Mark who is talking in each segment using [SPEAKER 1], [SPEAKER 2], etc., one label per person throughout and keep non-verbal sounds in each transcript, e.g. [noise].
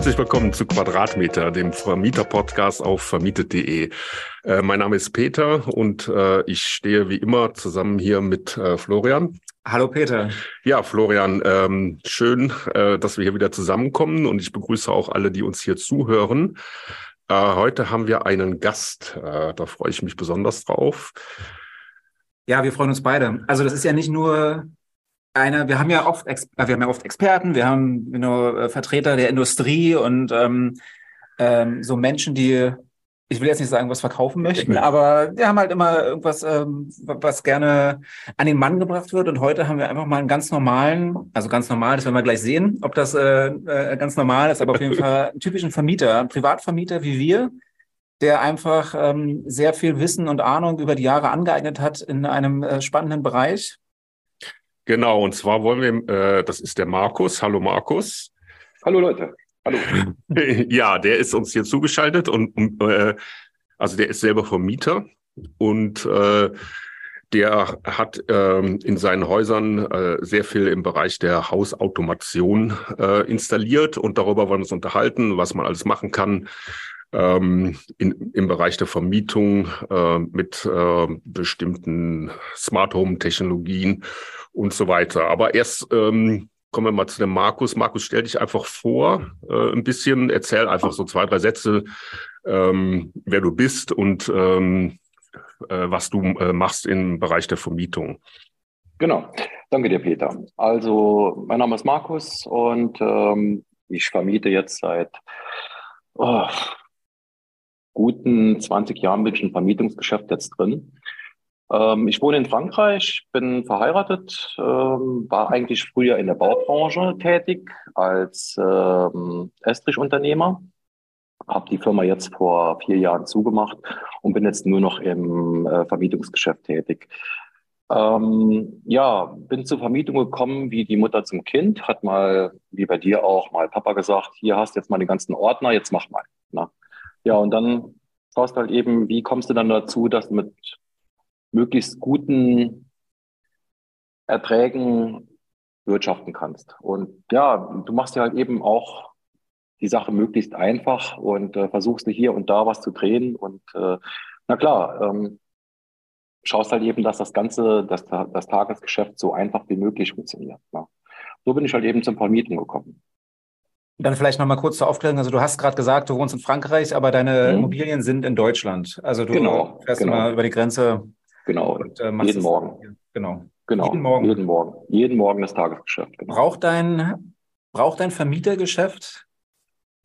[SPEAKER 1] Herzlich willkommen zu Quadratmeter, dem Vermieter-Podcast auf vermietet.de. Äh, mein Name ist Peter und äh, ich stehe wie immer zusammen hier mit äh, Florian.
[SPEAKER 2] Hallo Peter.
[SPEAKER 1] Ja, Florian, ähm, schön, äh, dass wir hier wieder zusammenkommen und ich begrüße auch alle, die uns hier zuhören. Äh, heute haben wir einen Gast, äh, da freue ich mich besonders drauf.
[SPEAKER 2] Ja, wir freuen uns beide. Also das ist ja nicht nur eine, wir haben ja oft, äh, wir haben ja oft Experten, wir haben you know, äh, Vertreter der Industrie und ähm, ähm, so Menschen, die, ich will jetzt nicht sagen, was verkaufen möchten, aber die haben halt immer irgendwas, ähm, was gerne an den Mann gebracht wird. Und heute haben wir einfach mal einen ganz normalen, also ganz normal, das werden wir gleich sehen, ob das äh, äh, ganz normal ist, aber auf jeden Fall einen typischen Vermieter, einen Privatvermieter wie wir, der einfach ähm, sehr viel Wissen und Ahnung über die Jahre angeeignet hat in einem äh, spannenden Bereich.
[SPEAKER 1] Genau, und zwar wollen wir, äh, das ist der Markus. Hallo Markus.
[SPEAKER 3] Hallo Leute. Hallo. [laughs]
[SPEAKER 1] ja, der ist uns hier zugeschaltet und äh, also der ist selber Vermieter und äh, der hat ähm, in seinen Häusern äh, sehr viel im Bereich der Hausautomation äh, installiert und darüber wollen wir uns unterhalten, was man alles machen kann ähm, in, im Bereich der Vermietung äh, mit äh, bestimmten Smart Home Technologien und so weiter. Aber erst ähm, kommen wir mal zu dem Markus. Markus, stell dich einfach vor, äh, ein bisschen, erzähl einfach so zwei, drei Sätze, ähm, wer du bist und ähm, äh, was du äh, machst im Bereich der Vermietung.
[SPEAKER 3] Genau, danke dir, Peter. Also, mein Name ist Markus und ähm, ich vermiete jetzt seit oh, guten 20 Jahren bin ich im Vermietungsgeschäft jetzt drin. Ähm, ich wohne in Frankreich, bin verheiratet, ähm, war eigentlich früher in der Baubranche tätig als ähm, Estrich-Unternehmer, habe die Firma jetzt vor vier Jahren zugemacht und bin jetzt nur noch im äh, Vermietungsgeschäft tätig. Ähm, ja, bin zur Vermietung gekommen wie die Mutter zum Kind, hat mal, wie bei dir auch, mal Papa gesagt, hier hast du jetzt mal den ganzen Ordner, jetzt mach mal. Na? Ja, und dann schaust halt eben, wie kommst du dann dazu, dass du mit möglichst guten Erträgen wirtschaften kannst. Und ja, du machst ja halt eben auch die Sache möglichst einfach und äh, versuchst du hier und da was zu drehen. Und äh, na klar, ähm, schaust halt eben, dass das Ganze, dass das Tagesgeschäft so einfach wie möglich funktioniert. Ne? So bin ich halt eben zum Vermieten gekommen.
[SPEAKER 2] Dann vielleicht nochmal kurz zur Aufklärung. Also du hast gerade gesagt, du wohnst in Frankreich, aber deine mhm. Immobilien sind in Deutschland. Also du
[SPEAKER 3] genau,
[SPEAKER 2] fährst
[SPEAKER 3] genau.
[SPEAKER 2] mal über die Grenze
[SPEAKER 3] Genau. Und, äh, jeden Morgen.
[SPEAKER 2] Genau.
[SPEAKER 3] Genau. Jeden Morgen. Jeden Morgen. Jeden Morgen das Tagesgeschäft.
[SPEAKER 2] Genau. Braucht dein, braucht dein Vermietergeschäft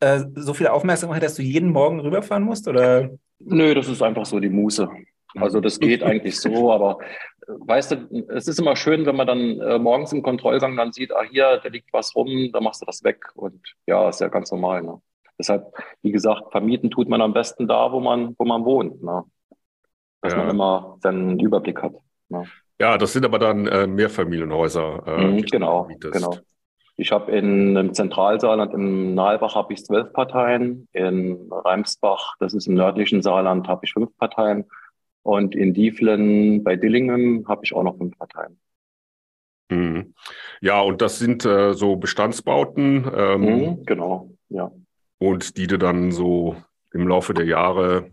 [SPEAKER 2] äh, so viel Aufmerksamkeit, dass du jeden Morgen rüberfahren musst? Oder?
[SPEAKER 3] Nö, das ist einfach so die Muße. Also das geht [laughs] eigentlich so, aber weißt du, es ist immer schön, wenn man dann äh, morgens im Kontrollgang dann sieht, ah hier, da liegt was rum, da machst du das weg und ja, ist ja ganz normal. Ne? Deshalb, wie gesagt, vermieten tut man am besten da, wo man, wo man wohnt. Ne? dass ja. man immer seinen Überblick hat.
[SPEAKER 1] Ja, ja das sind aber dann äh, Mehrfamilienhäuser.
[SPEAKER 3] Äh, mhm, genau, genau. Ich habe in im Zentralsaarland, im Nalbach habe ich zwölf Parteien, in Reimsbach, das ist im nördlichen Saarland, habe ich fünf Parteien und in Dieflen bei Dillingen habe ich auch noch fünf Parteien.
[SPEAKER 1] Mhm. Ja, und das sind äh, so Bestandsbauten. Ähm,
[SPEAKER 3] mhm, genau, ja.
[SPEAKER 1] Und die du dann so im Laufe der Jahre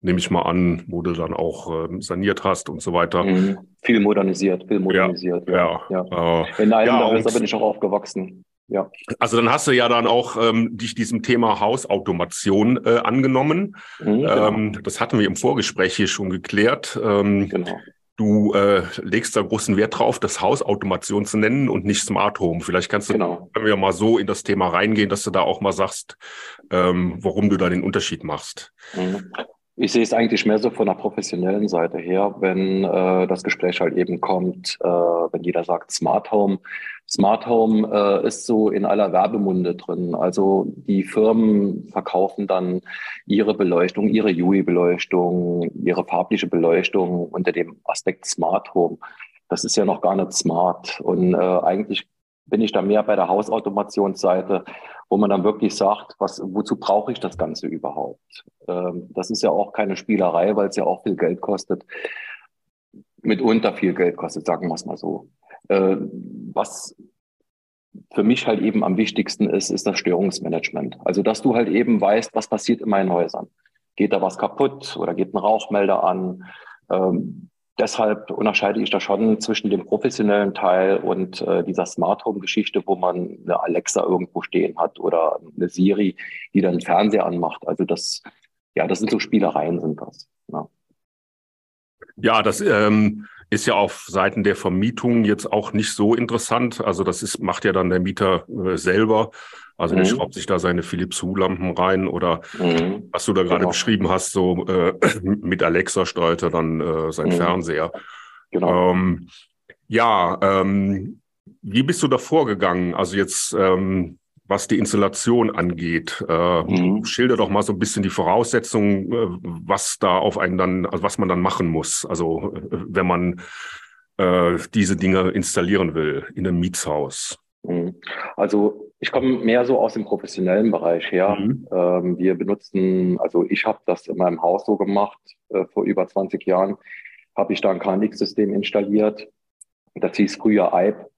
[SPEAKER 1] nehme ich mal an, wo du dann auch äh, saniert hast und so weiter. Mhm.
[SPEAKER 3] Viel modernisiert, viel modernisiert.
[SPEAKER 1] Ja, ja.
[SPEAKER 3] ja. Äh, In einem ja, da bin ich auch aufgewachsen. Ja.
[SPEAKER 1] Also dann hast du ja dann auch ähm, dich diesem Thema Hausautomation äh, angenommen. Mhm, genau. ähm, das hatten wir im Vorgespräch hier schon geklärt. Ähm, genau. Du äh, legst da großen Wert drauf, das Hausautomation zu nennen und nicht Smart Home. Vielleicht kannst du, genau. wenn wir mal so in das Thema reingehen, dass du da auch mal sagst, ähm, warum du da den Unterschied machst.
[SPEAKER 3] Mhm. Ich sehe es eigentlich mehr so von der professionellen Seite her, wenn äh, das Gespräch halt eben kommt, äh, wenn jeder sagt Smart Home. Smart Home äh, ist so in aller Werbemunde drin. Also die Firmen verkaufen dann ihre Beleuchtung, ihre UI-Beleuchtung, ihre farbliche Beleuchtung unter dem Aspekt Smart Home. Das ist ja noch gar nicht smart. Und äh, eigentlich bin ich da mehr bei der Hausautomationsseite, wo man dann wirklich sagt, was, wozu brauche ich das Ganze überhaupt? Ähm, das ist ja auch keine Spielerei, weil es ja auch viel Geld kostet. Mitunter viel Geld kostet, sagen wir es mal so. Äh, was für mich halt eben am wichtigsten ist, ist das Störungsmanagement. Also, dass du halt eben weißt, was passiert in meinen Häusern. Geht da was kaputt oder geht ein Rauchmelder an? Ähm, deshalb unterscheide ich da schon zwischen dem professionellen Teil und äh, dieser Smart Home Geschichte, wo man eine Alexa irgendwo stehen hat oder eine Siri, die dann den Fernseher anmacht. Also das, ja, das sind so Spielereien sind das. Ja,
[SPEAKER 1] ja das ähm, ist ja auf Seiten der Vermietung jetzt auch nicht so interessant. Also das ist, macht ja dann der Mieter äh, selber. Also mhm. der schraubt sich da seine Philips Hue-Lampen rein oder mhm. was du da gerade genau. beschrieben hast, so äh, [clears throat] mit Alexa steuert er dann äh, sein mhm. Fernseher. Genau. Ähm, ja, ähm, wie bist du da vorgegangen? Also jetzt, ähm, was die Installation angeht, äh, mhm. schilder doch mal so ein bisschen die Voraussetzungen, äh, was da auf einen dann, also was man dann machen muss. Also äh, wenn man äh, diese Dinge installieren will in einem Mietshaus.
[SPEAKER 3] Mhm. Also ich komme mehr so aus dem professionellen Bereich her. Mhm. Ähm, wir benutzen, also ich habe das in meinem Haus so gemacht, äh, vor über 20 Jahren habe ich da ein KNX-System installiert. Das hieß früher IPE,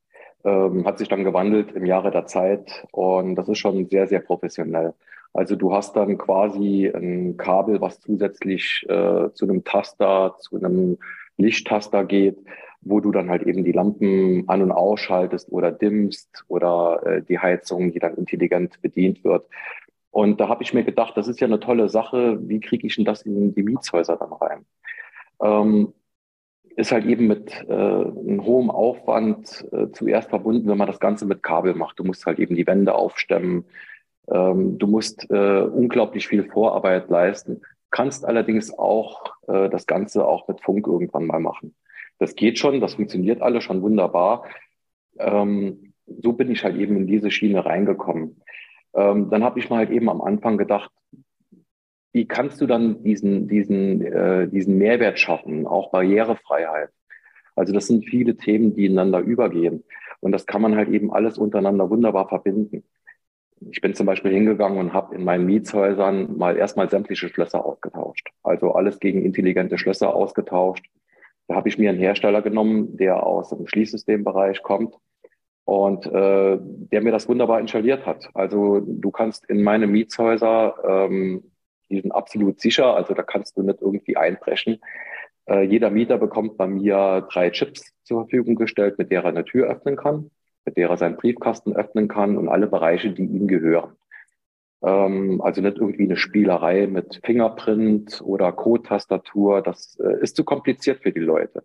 [SPEAKER 3] ähm, hat sich dann gewandelt im Jahre der Zeit und das ist schon sehr, sehr professionell. Also du hast dann quasi ein Kabel, was zusätzlich äh, zu einem Taster, zu einem Lichttaster geht wo du dann halt eben die Lampen an- und ausschaltest oder dimmst oder äh, die Heizung, die dann intelligent bedient wird. Und da habe ich mir gedacht, das ist ja eine tolle Sache. Wie kriege ich denn das in die Mietshäuser dann rein? Ähm, ist halt eben mit äh, einem hohen Aufwand äh, zuerst verbunden, wenn man das Ganze mit Kabel macht. Du musst halt eben die Wände aufstemmen. Ähm, du musst äh, unglaublich viel Vorarbeit leisten. Kannst allerdings auch äh, das Ganze auch mit Funk irgendwann mal machen. Das geht schon, das funktioniert alles schon wunderbar. Ähm, so bin ich halt eben in diese Schiene reingekommen. Ähm, dann habe ich mal halt eben am Anfang gedacht, wie kannst du dann diesen, diesen, äh, diesen Mehrwert schaffen, auch Barrierefreiheit? Also das sind viele Themen, die ineinander übergehen. Und das kann man halt eben alles untereinander wunderbar verbinden. Ich bin zum Beispiel hingegangen und habe in meinen Mietshäusern mal erstmal sämtliche Schlösser ausgetauscht. Also alles gegen intelligente Schlösser ausgetauscht. Da habe ich mir einen Hersteller genommen, der aus dem Schließsystembereich kommt und äh, der mir das wunderbar installiert hat. Also du kannst in meine Mietshäuser, ähm, die sind absolut sicher, also da kannst du nicht irgendwie einbrechen. Äh, jeder Mieter bekommt bei mir drei Chips zur Verfügung gestellt, mit der er eine Tür öffnen kann, mit der er seinen Briefkasten öffnen kann und alle Bereiche, die ihm gehören. Ähm, also nicht irgendwie eine Spielerei mit Fingerprint oder Code-Tastatur. Das äh, ist zu kompliziert für die Leute.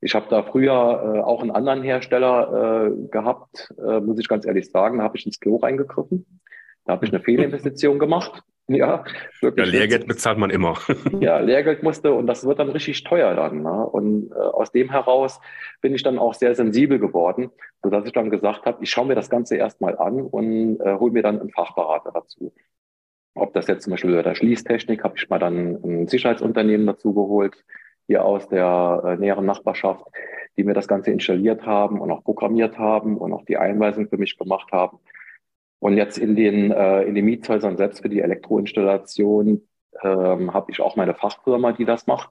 [SPEAKER 3] Ich habe da früher äh, auch einen anderen Hersteller äh, gehabt, äh, muss ich ganz ehrlich sagen. Da habe ich ins Klo reingegriffen. Da habe ich eine [laughs] Fehlinvestition gemacht. Ja,
[SPEAKER 1] wirklich. Ja, Lehrgeld bezahlt man immer. [laughs]
[SPEAKER 3] ja, Lehrgeld musste und das wird dann richtig teuer dann. Ne? Und äh, aus dem heraus bin ich dann auch sehr sensibel geworden, sodass ich dann gesagt habe, ich schaue mir das Ganze erstmal an und äh, hole mir dann einen Fachberater dazu. Ob das jetzt zum Beispiel bei der Schließtechnik, habe ich mal dann ein Sicherheitsunternehmen dazu geholt, hier aus der äh, näheren Nachbarschaft, die mir das Ganze installiert haben und auch programmiert haben und auch die Einweisung für mich gemacht haben. Und jetzt in den, äh, in den Mietshäusern selbst für die Elektroinstallation ähm, habe ich auch meine Fachfirma, die das macht.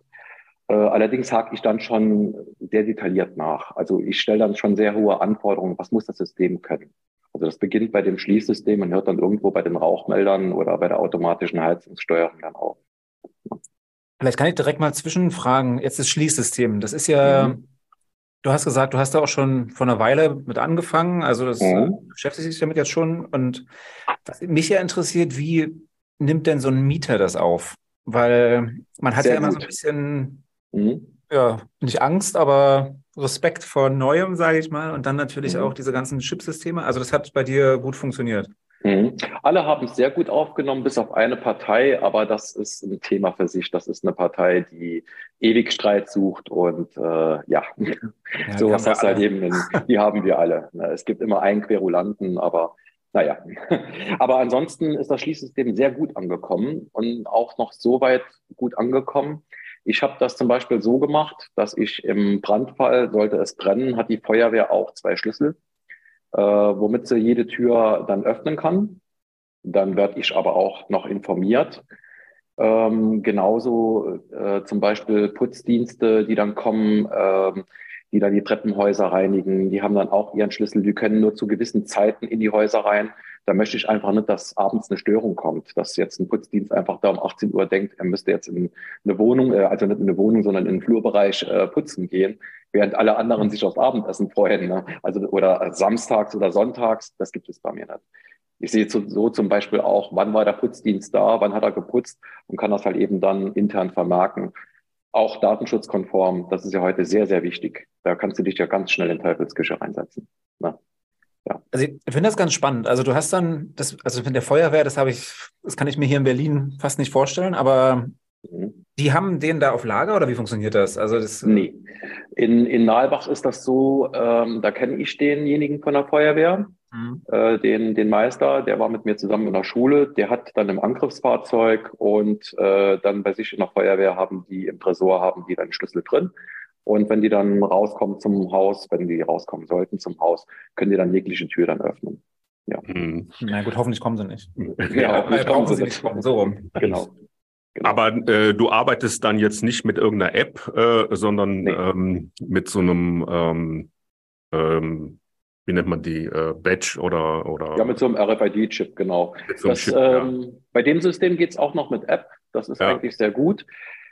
[SPEAKER 3] Äh, allerdings hake ich dann schon sehr detailliert nach. Also ich stelle dann schon sehr hohe Anforderungen. Was muss das System können? Also das beginnt bei dem Schließsystem und hört dann irgendwo bei den Rauchmeldern oder bei der automatischen Heizungssteuerung dann auf.
[SPEAKER 2] Vielleicht kann ich direkt mal zwischenfragen. Jetzt das Schließsystem. Das ist ja mhm. Du hast gesagt, du hast da auch schon vor einer Weile mit angefangen. Also das mhm. Äh, beschäftigt sich damit jetzt schon. Und was mich ja interessiert, wie nimmt denn so ein Mieter das auf? Weil man hat Sehr ja immer gut. so ein bisschen, mhm. ja, nicht Angst, aber Respekt vor Neuem, sage ich mal. Und dann natürlich mhm. auch diese ganzen Chipsysteme. Also das hat bei dir gut funktioniert.
[SPEAKER 3] Mhm. Alle haben es sehr gut aufgenommen, bis auf eine Partei, aber das ist ein Thema für sich. Das ist eine Partei, die ewig Streit sucht und äh, ja, [laughs] ja sowas hast halt eben, in, die haben wir alle. Es gibt immer einen Querulanten, aber naja. [laughs] Aber ansonsten ist das Schließsystem sehr gut angekommen und auch noch so weit gut angekommen. Ich habe das zum Beispiel so gemacht, dass ich im Brandfall, sollte es brennen, hat die Feuerwehr auch zwei Schlüssel äh, womit sie jede Tür dann öffnen kann. Dann werde ich aber auch noch informiert. Ähm, genauso äh, zum Beispiel Putzdienste, die dann kommen, ähm, die dann die Treppenhäuser reinigen. Die haben dann auch ihren Schlüssel. Die können nur zu gewissen Zeiten in die Häuser rein. Da möchte ich einfach nicht, dass abends eine Störung kommt, dass jetzt ein Putzdienst einfach da um 18 Uhr denkt, er müsste jetzt in eine Wohnung, äh, also nicht in eine Wohnung, sondern in den Flurbereich äh, putzen gehen, während alle anderen sich aufs Abendessen freuen. Ne? Also oder samstags oder sonntags, das gibt es bei mir nicht. Ich sehe so, zum Beispiel auch, wann war der Putzdienst da, wann hat er geputzt und kann das halt eben dann intern vermerken. Auch datenschutzkonform, das ist ja heute sehr, sehr wichtig. Da kannst du dich ja ganz schnell in Teufelsküche reinsetzen. Ne?
[SPEAKER 2] Ja. Also ich finde das ganz spannend. Also du hast dann, das, also mit der Feuerwehr, das habe ich, das kann ich mir hier in Berlin fast nicht vorstellen, aber mhm. die haben den da auf Lager oder wie funktioniert das? Also das
[SPEAKER 3] nee. In, in Nalbach ist das so, ähm, da kenne ich denjenigen von der Feuerwehr. Mhm. Äh, den, den Meister, der war mit mir zusammen in der Schule, der hat dann im Angriffsfahrzeug und äh, dann bei sich in der Feuerwehr haben die im Tresor haben die dann Schlüssel drin. Und wenn die dann rauskommen zum Haus, wenn die rauskommen sollten zum Haus, können die dann jegliche Tür dann öffnen.
[SPEAKER 2] Ja. Mhm. Na gut, hoffentlich kommen sie nicht.
[SPEAKER 3] Ja, hoffentlich kommen sie nicht. Kommen, so rum.
[SPEAKER 1] Genau. Genau. Aber äh, du arbeitest dann jetzt nicht mit irgendeiner App, äh, sondern nee. ähm, mit so einem ähm, ähm, wie nennt man die, äh, Badge oder, oder?
[SPEAKER 3] Ja, mit so einem RFID-Chip, genau. So das, Chip, ähm, ja. Bei dem System geht's auch noch mit App. Das ist ja. eigentlich sehr gut.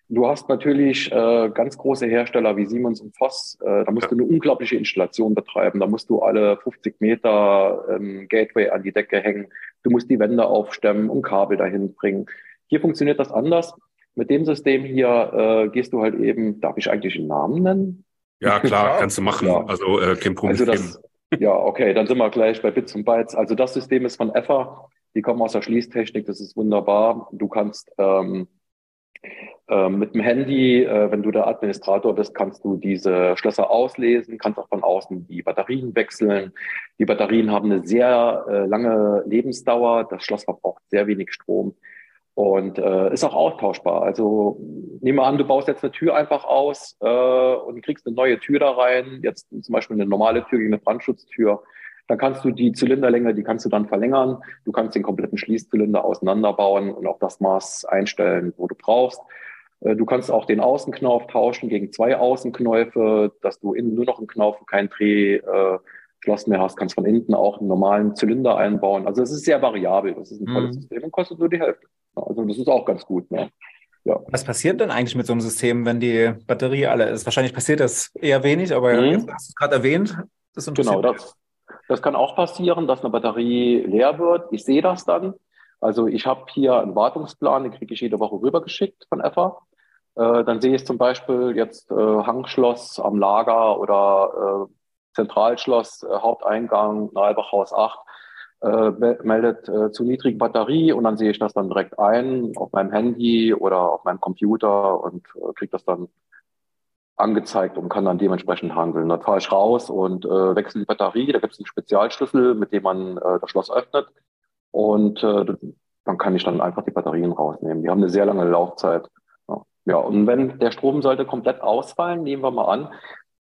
[SPEAKER 3] Du hast natürlich äh, ganz große Hersteller wie Siemens und Voss. Äh, da musst ja. du eine unglaubliche Installation betreiben. Da musst du alle 50 Meter ähm, Gateway an die Decke hängen. Du musst die Wände aufstemmen und Kabel dahin bringen. Hier funktioniert das anders. Mit dem System hier äh, gehst du halt eben, darf ich eigentlich einen Namen nennen?
[SPEAKER 1] Ja, klar, [laughs] kannst du machen. Ja. Also äh, kein Problem. Also
[SPEAKER 3] das, ja, okay, dann sind wir gleich bei Bits und Bytes. Also das System ist von EFA, die kommen aus der Schließtechnik, das ist wunderbar. Du kannst ähm, äh, mit dem Handy, äh, wenn du der Administrator bist, kannst du diese Schlösser auslesen, kannst auch von außen die Batterien wechseln. Die Batterien haben eine sehr äh, lange Lebensdauer, das Schloss verbraucht sehr wenig Strom und äh, ist auch austauschbar. Also nehme an, du baust jetzt eine Tür einfach aus äh, und kriegst eine neue Tür da rein, jetzt zum Beispiel eine normale Tür gegen eine Brandschutztür. Dann kannst du die Zylinderlänge, die kannst du dann verlängern. Du kannst den kompletten Schließzylinder auseinanderbauen und auch das Maß einstellen, wo du brauchst. Äh, du kannst auch den Außenknauf tauschen gegen zwei Außenknäufe, dass du innen nur noch einen Knauf und kein Dreh, äh, mehr hast, kannst von hinten auch einen normalen Zylinder einbauen. Also es ist sehr variabel. Das ist ein tolles mhm. System und kostet nur die Hälfte. Also das ist auch ganz gut. Ne?
[SPEAKER 2] Ja. Was passiert denn eigentlich mit so einem System, wenn die Batterie alle ist? Wahrscheinlich passiert das eher wenig, aber mhm. jetzt hast du es gerade erwähnt.
[SPEAKER 3] Das genau, das, das kann auch passieren, dass eine Batterie leer wird. Ich sehe das dann. Also ich habe hier einen Wartungsplan, den kriege ich jede Woche rübergeschickt von EFA. Äh, dann sehe ich zum Beispiel jetzt äh, Hangschloss am Lager oder äh, Zentralschloss, äh, Haupteingang, Nalbachhaus 8 äh, meldet äh, zu niedrigen Batterie und dann sehe ich das dann direkt ein auf meinem Handy oder auf meinem Computer und kriege das dann angezeigt und kann dann dementsprechend handeln. Dann fahre ich raus und äh, wechsle die Batterie. Da gibt es einen Spezialschlüssel, mit dem man äh, das Schloss öffnet. Und äh, dann kann ich dann einfach die Batterien rausnehmen. Die haben eine sehr lange Laufzeit. Ja, und wenn der Strom sollte komplett ausfallen, nehmen wir mal an,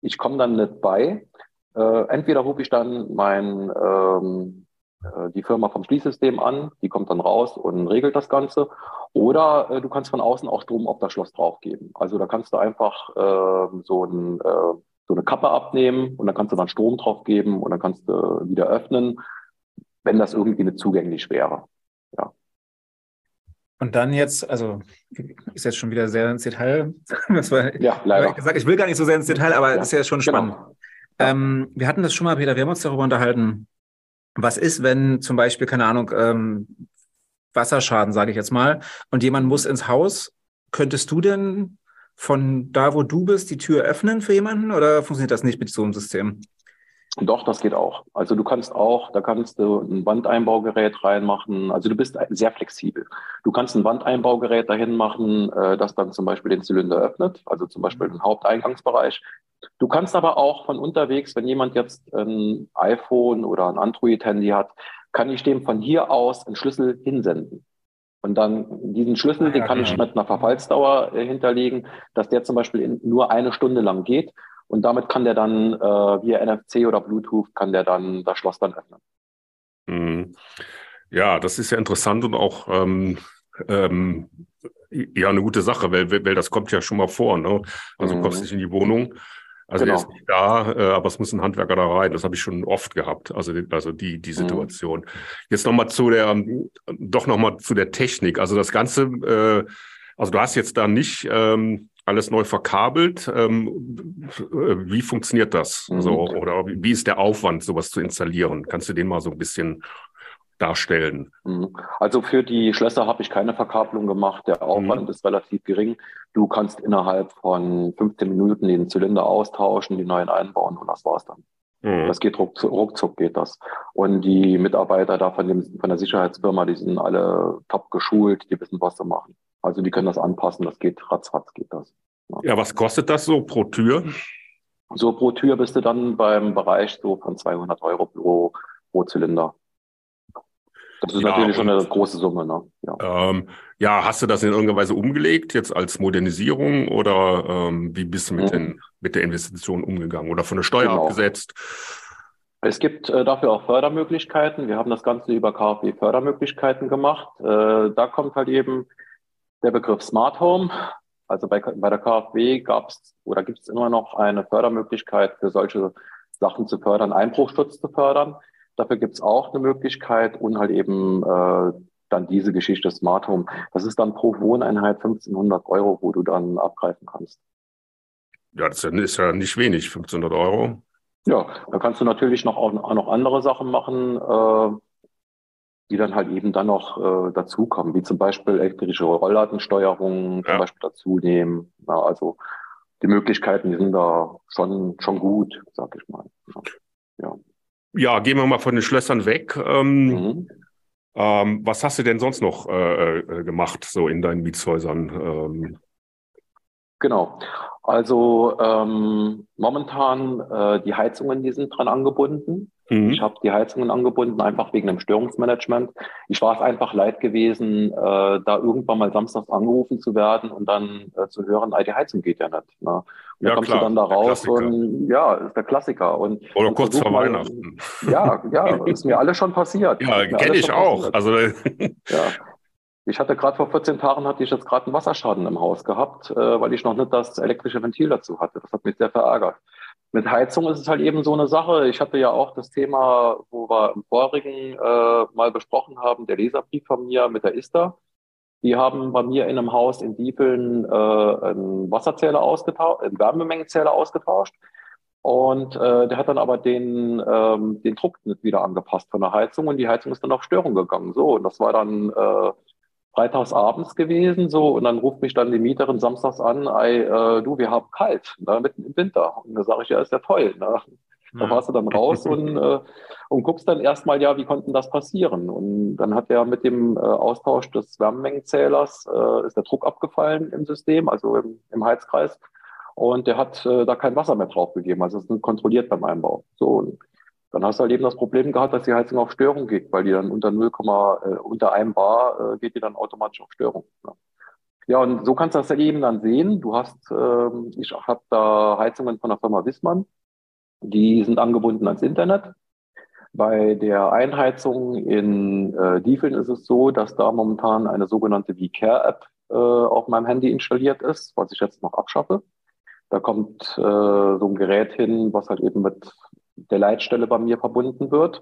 [SPEAKER 3] ich komme dann nicht bei. Äh, entweder rufe ich dann mein ähm, äh, die Firma vom Schließsystem an, die kommt dann raus und regelt das Ganze. Oder äh, du kannst von außen auch Strom auf das Schloss draufgeben. Also da kannst du einfach äh, so, ein, äh, so eine Kappe abnehmen und dann kannst du dann Strom draufgeben und dann kannst du wieder öffnen, wenn das irgendwie nicht zugänglich wäre. Ja.
[SPEAKER 2] Und dann jetzt, also ist jetzt schon wieder sehr ins Detail. [laughs]
[SPEAKER 3] War, ja, leider.
[SPEAKER 2] Gesagt, ich will gar nicht so sehr ins Detail, aber ja. ist ja schon genau. spannend. Genau. Ähm, wir hatten das schon mal, Peter, wir haben uns darüber unterhalten, was ist, wenn zum Beispiel, keine Ahnung, ähm, Wasserschaden, sage ich jetzt mal, und jemand muss ins Haus, könntest du denn von da, wo du bist, die Tür öffnen für jemanden oder funktioniert das nicht mit so einem System?
[SPEAKER 3] Doch, das geht auch. Also du kannst auch, da kannst du ein Wandeinbaugerät reinmachen. Also du bist sehr flexibel. Du kannst ein Wandeinbaugerät dahin machen, äh, das dann zum Beispiel den Zylinder öffnet, also zum Beispiel den Haupteingangsbereich. Du kannst aber auch von unterwegs, wenn jemand jetzt ein iPhone oder ein Android-Handy hat, kann ich dem von hier aus einen Schlüssel hinsenden. Und dann diesen Schlüssel, ah, den kann ich mit einer Verfallsdauer äh, hinterlegen, dass der zum Beispiel in, nur eine Stunde lang geht. Und damit kann der dann äh, via NFC oder Bluetooth kann der dann das Schloss dann öffnen.
[SPEAKER 1] Mhm. Ja, das ist ja interessant und auch ähm, ähm, ja eine gute Sache, weil, weil das kommt ja schon mal vor. Ne? Also mhm. kommst nicht in die Wohnung Also genau. der ist nicht da, äh, aber es muss ein Handwerker da rein. Das habe ich schon oft gehabt. Also, also die, die mhm. Situation. Mhm. Jetzt nochmal zu der, doch nochmal zu der Technik. Also das Ganze, äh, also du hast jetzt da nicht ähm, alles neu verkabelt. Ähm, äh, wie funktioniert das? Mhm. Also, oder wie ist der Aufwand, sowas zu installieren? Kannst du den mal so ein bisschen darstellen?
[SPEAKER 3] Mhm. Also für die Schlösser habe ich keine Verkabelung gemacht. Der Aufwand mhm. ist relativ gering. Du kannst innerhalb von 15 Minuten den Zylinder austauschen, die neuen einbauen und das war's dann. Mhm. Das geht ruckzuck, ruckzuck geht das. Und die Mitarbeiter da von, dem, von der Sicherheitsfirma, die sind alle top geschult, die wissen, was sie machen. Also die können das anpassen, das geht ratzfatz geht das.
[SPEAKER 1] Ja, ja was kostet das so pro Tür?
[SPEAKER 3] So pro Tür bist du dann beim Bereich so von 200 Euro pro, pro Zylinder. Das ist ja, natürlich schon eine große Summe. Ne?
[SPEAKER 1] Ja. Ähm, ja, hast du das in irgendeiner Weise umgelegt, jetzt als Modernisierung oder ähm, wie bist du mit, mhm. den, mit der Investition umgegangen oder von der Steuer genau. abgesetzt?
[SPEAKER 3] Es gibt äh, dafür auch Fördermöglichkeiten. Wir haben das Ganze über KfW Fördermöglichkeiten gemacht. Äh, da kommt halt eben der Begriff Smart Home. Also bei, bei der KfW gab es oder gibt es immer noch eine Fördermöglichkeit für solche Sachen zu fördern, Einbruchschutz zu fördern. Dafür gibt es auch eine Möglichkeit und halt eben äh, dann diese Geschichte Smart Home. Das ist dann pro Wohneinheit 1500 Euro, wo du dann abgreifen kannst.
[SPEAKER 1] Ja, das ist ja nicht wenig, 1500 Euro.
[SPEAKER 3] Ja, da kannst du natürlich noch, auch, noch andere Sachen machen, äh, die dann halt eben dann noch äh, dazukommen, wie zum Beispiel elektrische Rollladensteuerung ja. zum Beispiel dazu nehmen. Ja, also die Möglichkeiten, die sind da schon, schon gut, sag ich mal.
[SPEAKER 1] Ja. Ja, gehen wir mal von den Schlössern weg. Ähm, mhm. ähm, was hast du denn sonst noch äh, äh, gemacht, so in deinen Mietshäusern? Ähm?
[SPEAKER 3] Genau. Also ähm, momentan äh, die Heizungen, die sind dran angebunden. Mhm. Ich habe die Heizungen angebunden, einfach wegen dem Störungsmanagement. Ich war es einfach leid gewesen, äh, da irgendwann mal samstags angerufen zu werden und dann äh, zu hören, die Heizung geht ja nicht. Ne? Und ja, kommst klar, du dann da raus und ja, ist der Klassiker. Und,
[SPEAKER 1] Oder
[SPEAKER 3] und
[SPEAKER 1] kurz vor mal, Weihnachten.
[SPEAKER 3] Ja, ja, [laughs] ist mir alles schon passiert.
[SPEAKER 1] Ja, kenne ich auch. Passiert. Also [laughs]
[SPEAKER 3] ja. Ich hatte gerade vor 14 Tagen hatte ich jetzt gerade einen Wasserschaden im Haus gehabt, äh, weil ich noch nicht das elektrische Ventil dazu hatte. Das hat mich sehr verärgert. Mit Heizung ist es halt eben so eine Sache. Ich hatte ja auch das Thema, wo wir im vorigen äh, mal besprochen haben, der Leserbrief von mir mit der ISTA. Die haben bei mir in einem Haus in Diefeln äh, einen Wasserzähler ausgetauscht, einen Wärmemengenzähler ausgetauscht. Und äh, der hat dann aber den, ähm, den Druck nicht wieder angepasst von der Heizung und die Heizung ist dann auf Störung gegangen. So, und das war dann äh, freitags abends gewesen, so, und dann ruft mich dann die Mieterin samstags an, ey, äh, du, wir haben kalt, ne, mitten im Winter. Und da sage ich, ja, ist ja toll. Ne? Da mhm. fährst du dann raus und, äh, und guckst dann erstmal, ja, wie konnte das passieren? Und dann hat er mit dem äh, Austausch des Wärmemengenzählers, äh, ist der Druck abgefallen im System, also im, im Heizkreis. Und der hat äh, da kein Wasser mehr draufgegeben. Also es ist kontrolliert beim Einbau. So, dann hast du halt eben das Problem gehabt, dass die Heizung auf Störung geht, weil die dann unter 0, äh, unter einem Bar äh, geht die dann automatisch auf Störung. Ja. ja, und so kannst du das eben dann sehen. Du hast, äh, ich habe da Heizungen von der Firma Wissmann, die sind angebunden ans Internet. Bei der Einheizung in äh, Diefeln ist es so, dass da momentan eine sogenannte VCare-App äh, auf meinem Handy installiert ist, was ich jetzt noch abschaffe. Da kommt äh, so ein Gerät hin, was halt eben mit der Leitstelle bei mir verbunden wird.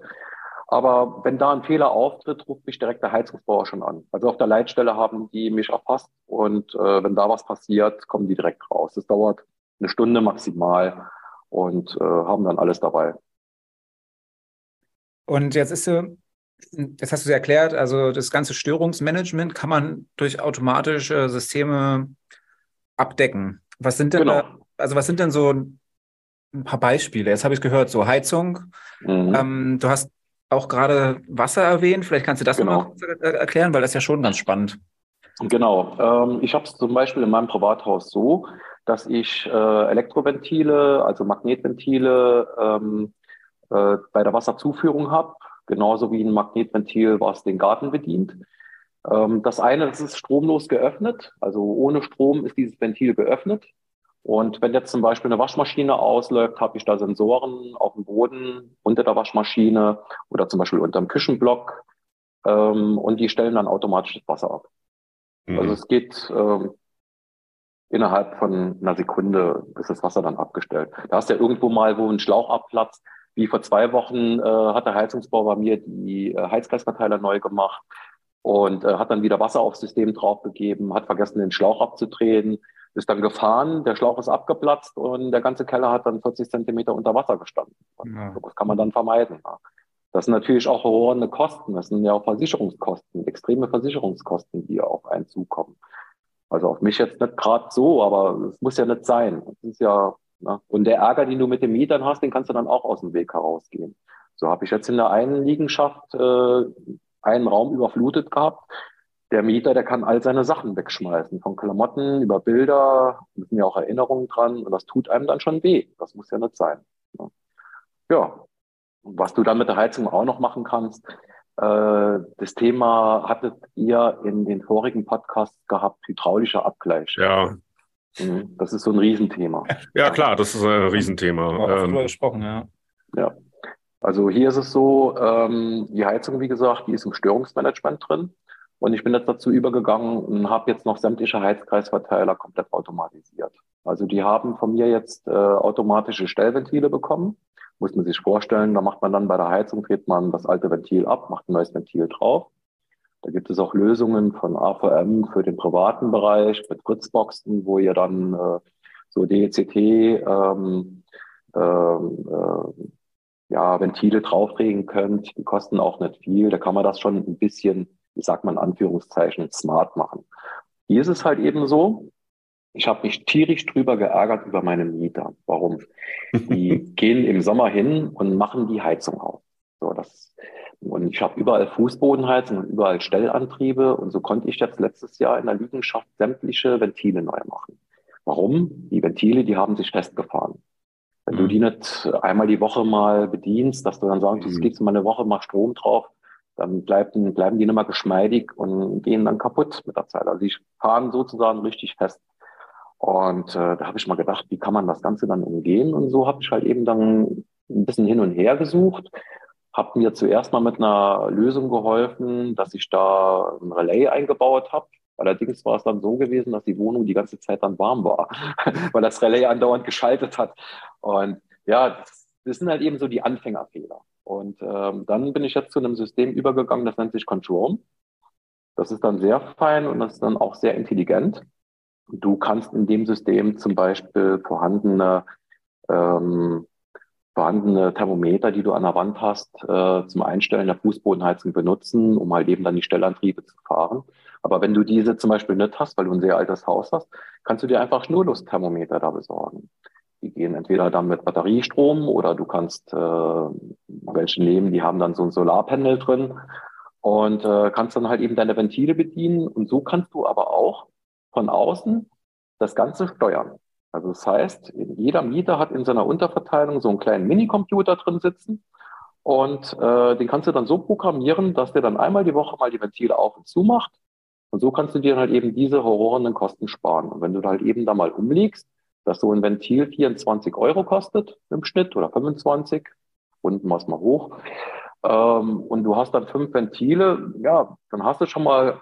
[SPEAKER 3] Aber wenn da ein Fehler auftritt, ruft mich direkt der Heizungsbauer schon an. Also auf der Leitstelle haben die mich erfasst und äh, wenn da was passiert, kommen die direkt raus. Das dauert eine Stunde maximal und äh, haben dann alles dabei.
[SPEAKER 2] Und jetzt ist so, jetzt hast du es erklärt, also das ganze Störungsmanagement kann man durch automatische Systeme abdecken. Was sind denn genau. da, also was sind denn so ein paar Beispiele. Jetzt habe ich gehört, so Heizung. Mhm. Ähm, du hast auch gerade Wasser erwähnt. Vielleicht kannst du das genau. noch erklären, weil das ist ja schon ganz spannend.
[SPEAKER 3] Genau. Ähm, ich habe es zum Beispiel in meinem Privathaus so, dass ich äh, Elektroventile, also Magnetventile ähm, äh, bei der Wasserzuführung habe, genauso wie ein Magnetventil, was den Garten bedient. Ähm, das eine, das ist stromlos geöffnet, also ohne Strom ist dieses Ventil geöffnet. Und wenn jetzt zum Beispiel eine Waschmaschine ausläuft, habe ich da Sensoren auf dem Boden unter der Waschmaschine oder zum Beispiel unter dem Küchenblock ähm, und die stellen dann automatisch das Wasser ab. Mhm. Also es geht, ähm, innerhalb von einer Sekunde ist das Wasser dann abgestellt. Da hast du ja irgendwo mal, wo ein Schlauch abplatzt, wie vor zwei Wochen äh, hat der Heizungsbau bei mir die äh, Heizkreisverteiler neu gemacht und äh, hat dann wieder Wasser aufs System draufgegeben, hat vergessen, den Schlauch abzudrehen, ist dann gefahren, der Schlauch ist abgeplatzt und der ganze Keller hat dann 40 Zentimeter unter Wasser gestanden. Ja. Das kann man dann vermeiden. Das sind natürlich auch horrende Kosten. Das sind ja auch Versicherungskosten, extreme Versicherungskosten, die auf einen zukommen. Also auf mich jetzt nicht gerade so, aber es muss ja nicht sein. Das ist ja, ne? Und der Ärger, den du mit den Mietern hast, den kannst du dann auch aus dem Weg herausgehen. So habe ich jetzt in der einen Liegenschaft äh, einen Raum überflutet gehabt. Der Mieter, der kann all seine Sachen wegschmeißen, von Klamotten über Bilder, da sind ja auch Erinnerungen dran und das tut einem dann schon weh. Das muss ja nicht sein. Ne? Ja, was du dann mit der Heizung auch noch machen kannst, äh, das Thema hattet ihr in den vorigen Podcasts gehabt, hydraulischer Abgleich.
[SPEAKER 1] Ja.
[SPEAKER 3] Mhm, das ist so ein Riesenthema.
[SPEAKER 1] Ja, klar, das ist ein Riesenthema.
[SPEAKER 2] Wir ähm, gesprochen, ja.
[SPEAKER 3] Ja. Also hier ist es so, ähm, die Heizung, wie gesagt, die ist im Störungsmanagement drin. Und ich bin jetzt dazu übergegangen und habe jetzt noch sämtliche Heizkreisverteiler komplett automatisiert. Also die haben von mir jetzt äh, automatische Stellventile bekommen muss man sich vorstellen, da macht man dann bei der Heizung, dreht man das alte Ventil ab, macht ein neues Ventil drauf. Da gibt es auch Lösungen von AVM für den privaten Bereich mit Fritzboxen, wo ihr dann äh, so DECT ähm, ähm, äh, ja, Ventile drauflegen könnt. Die kosten auch nicht viel. Da kann man das schon ein bisschen, wie sagt man in Anführungszeichen, smart machen. Hier ist es halt eben so, ich habe mich tierisch drüber geärgert über meine Mieter. Warum? Die [laughs] gehen im Sommer hin und machen die Heizung auf. So, das, und ich habe überall Fußbodenheizung und überall Stellantriebe. Und so konnte ich jetzt letztes Jahr in der Liegenschaft sämtliche Ventile neu machen. Warum? Die Ventile, die haben sich festgefahren. Wenn mhm. du die nicht einmal die Woche mal bedienst, dass du dann sagst, mhm. du kriegst mal eine Woche mal Strom drauf, dann bleiben, bleiben die nicht mehr geschmeidig und gehen dann kaputt mit der Zeit. Also die fahren sozusagen richtig fest. Und äh, da habe ich mal gedacht, wie kann man das Ganze dann umgehen? Und so habe ich halt eben dann ein bisschen hin und her gesucht, habe mir zuerst mal mit einer Lösung geholfen, dass ich da ein Relais eingebaut habe. Allerdings war es dann so gewesen, dass die Wohnung die ganze Zeit dann warm war, [laughs] weil das Relais andauernd geschaltet hat. Und ja, das, das sind halt eben so die Anfängerfehler. Und ähm, dann bin ich jetzt zu einem System übergegangen, das nennt sich Control. Das ist dann sehr fein und das ist dann auch sehr intelligent. Du kannst in dem System zum Beispiel vorhandene, ähm, vorhandene Thermometer, die du an der Wand hast, äh, zum Einstellen der Fußbodenheizung benutzen, um halt eben dann die Stellantriebe zu fahren. Aber wenn du diese zum Beispiel nicht hast, weil du ein sehr altes Haus hast, kannst du dir einfach Schnurlustthermometer da besorgen. Die gehen entweder dann mit Batteriestrom oder du kannst äh, welche nehmen, die haben dann so ein Solarpanel drin und äh, kannst dann halt eben deine Ventile bedienen. Und so kannst du aber auch von außen das Ganze steuern. Also das heißt, jeder Mieter hat in seiner Unterverteilung so einen kleinen Minicomputer drin sitzen und äh, den kannst du dann so programmieren, dass der dann einmal die Woche mal die Ventile auf und zu macht. Und so kannst du dir halt eben diese horrorenden Kosten sparen. Und wenn du halt eben da mal umlegst, dass so ein Ventil 24 Euro kostet im Schnitt oder 25, unten machst mal hoch, ähm, und du hast dann fünf Ventile, ja, dann hast du schon mal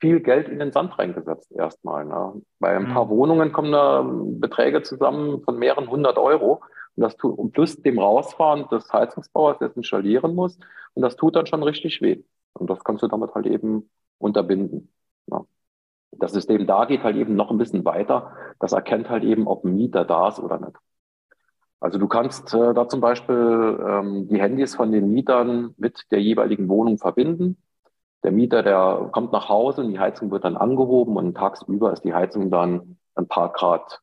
[SPEAKER 3] viel Geld in den Sand reingesetzt erstmal. Ne? Bei ein paar mhm. Wohnungen kommen da Beträge zusammen von mehreren hundert Euro. Und das tut, und plus dem Rausfahren des Heizungsbauers, der es installieren muss. Und das tut dann schon richtig weh. Und das kannst du damit halt eben unterbinden. Ne? Das System da geht halt eben noch ein bisschen weiter. Das erkennt halt eben, ob ein Mieter da ist oder nicht. Also du kannst äh, da zum Beispiel ähm, die Handys von den Mietern mit der jeweiligen Wohnung verbinden der Mieter, der kommt nach Hause und die Heizung wird dann angehoben und tagsüber ist die Heizung dann ein paar Grad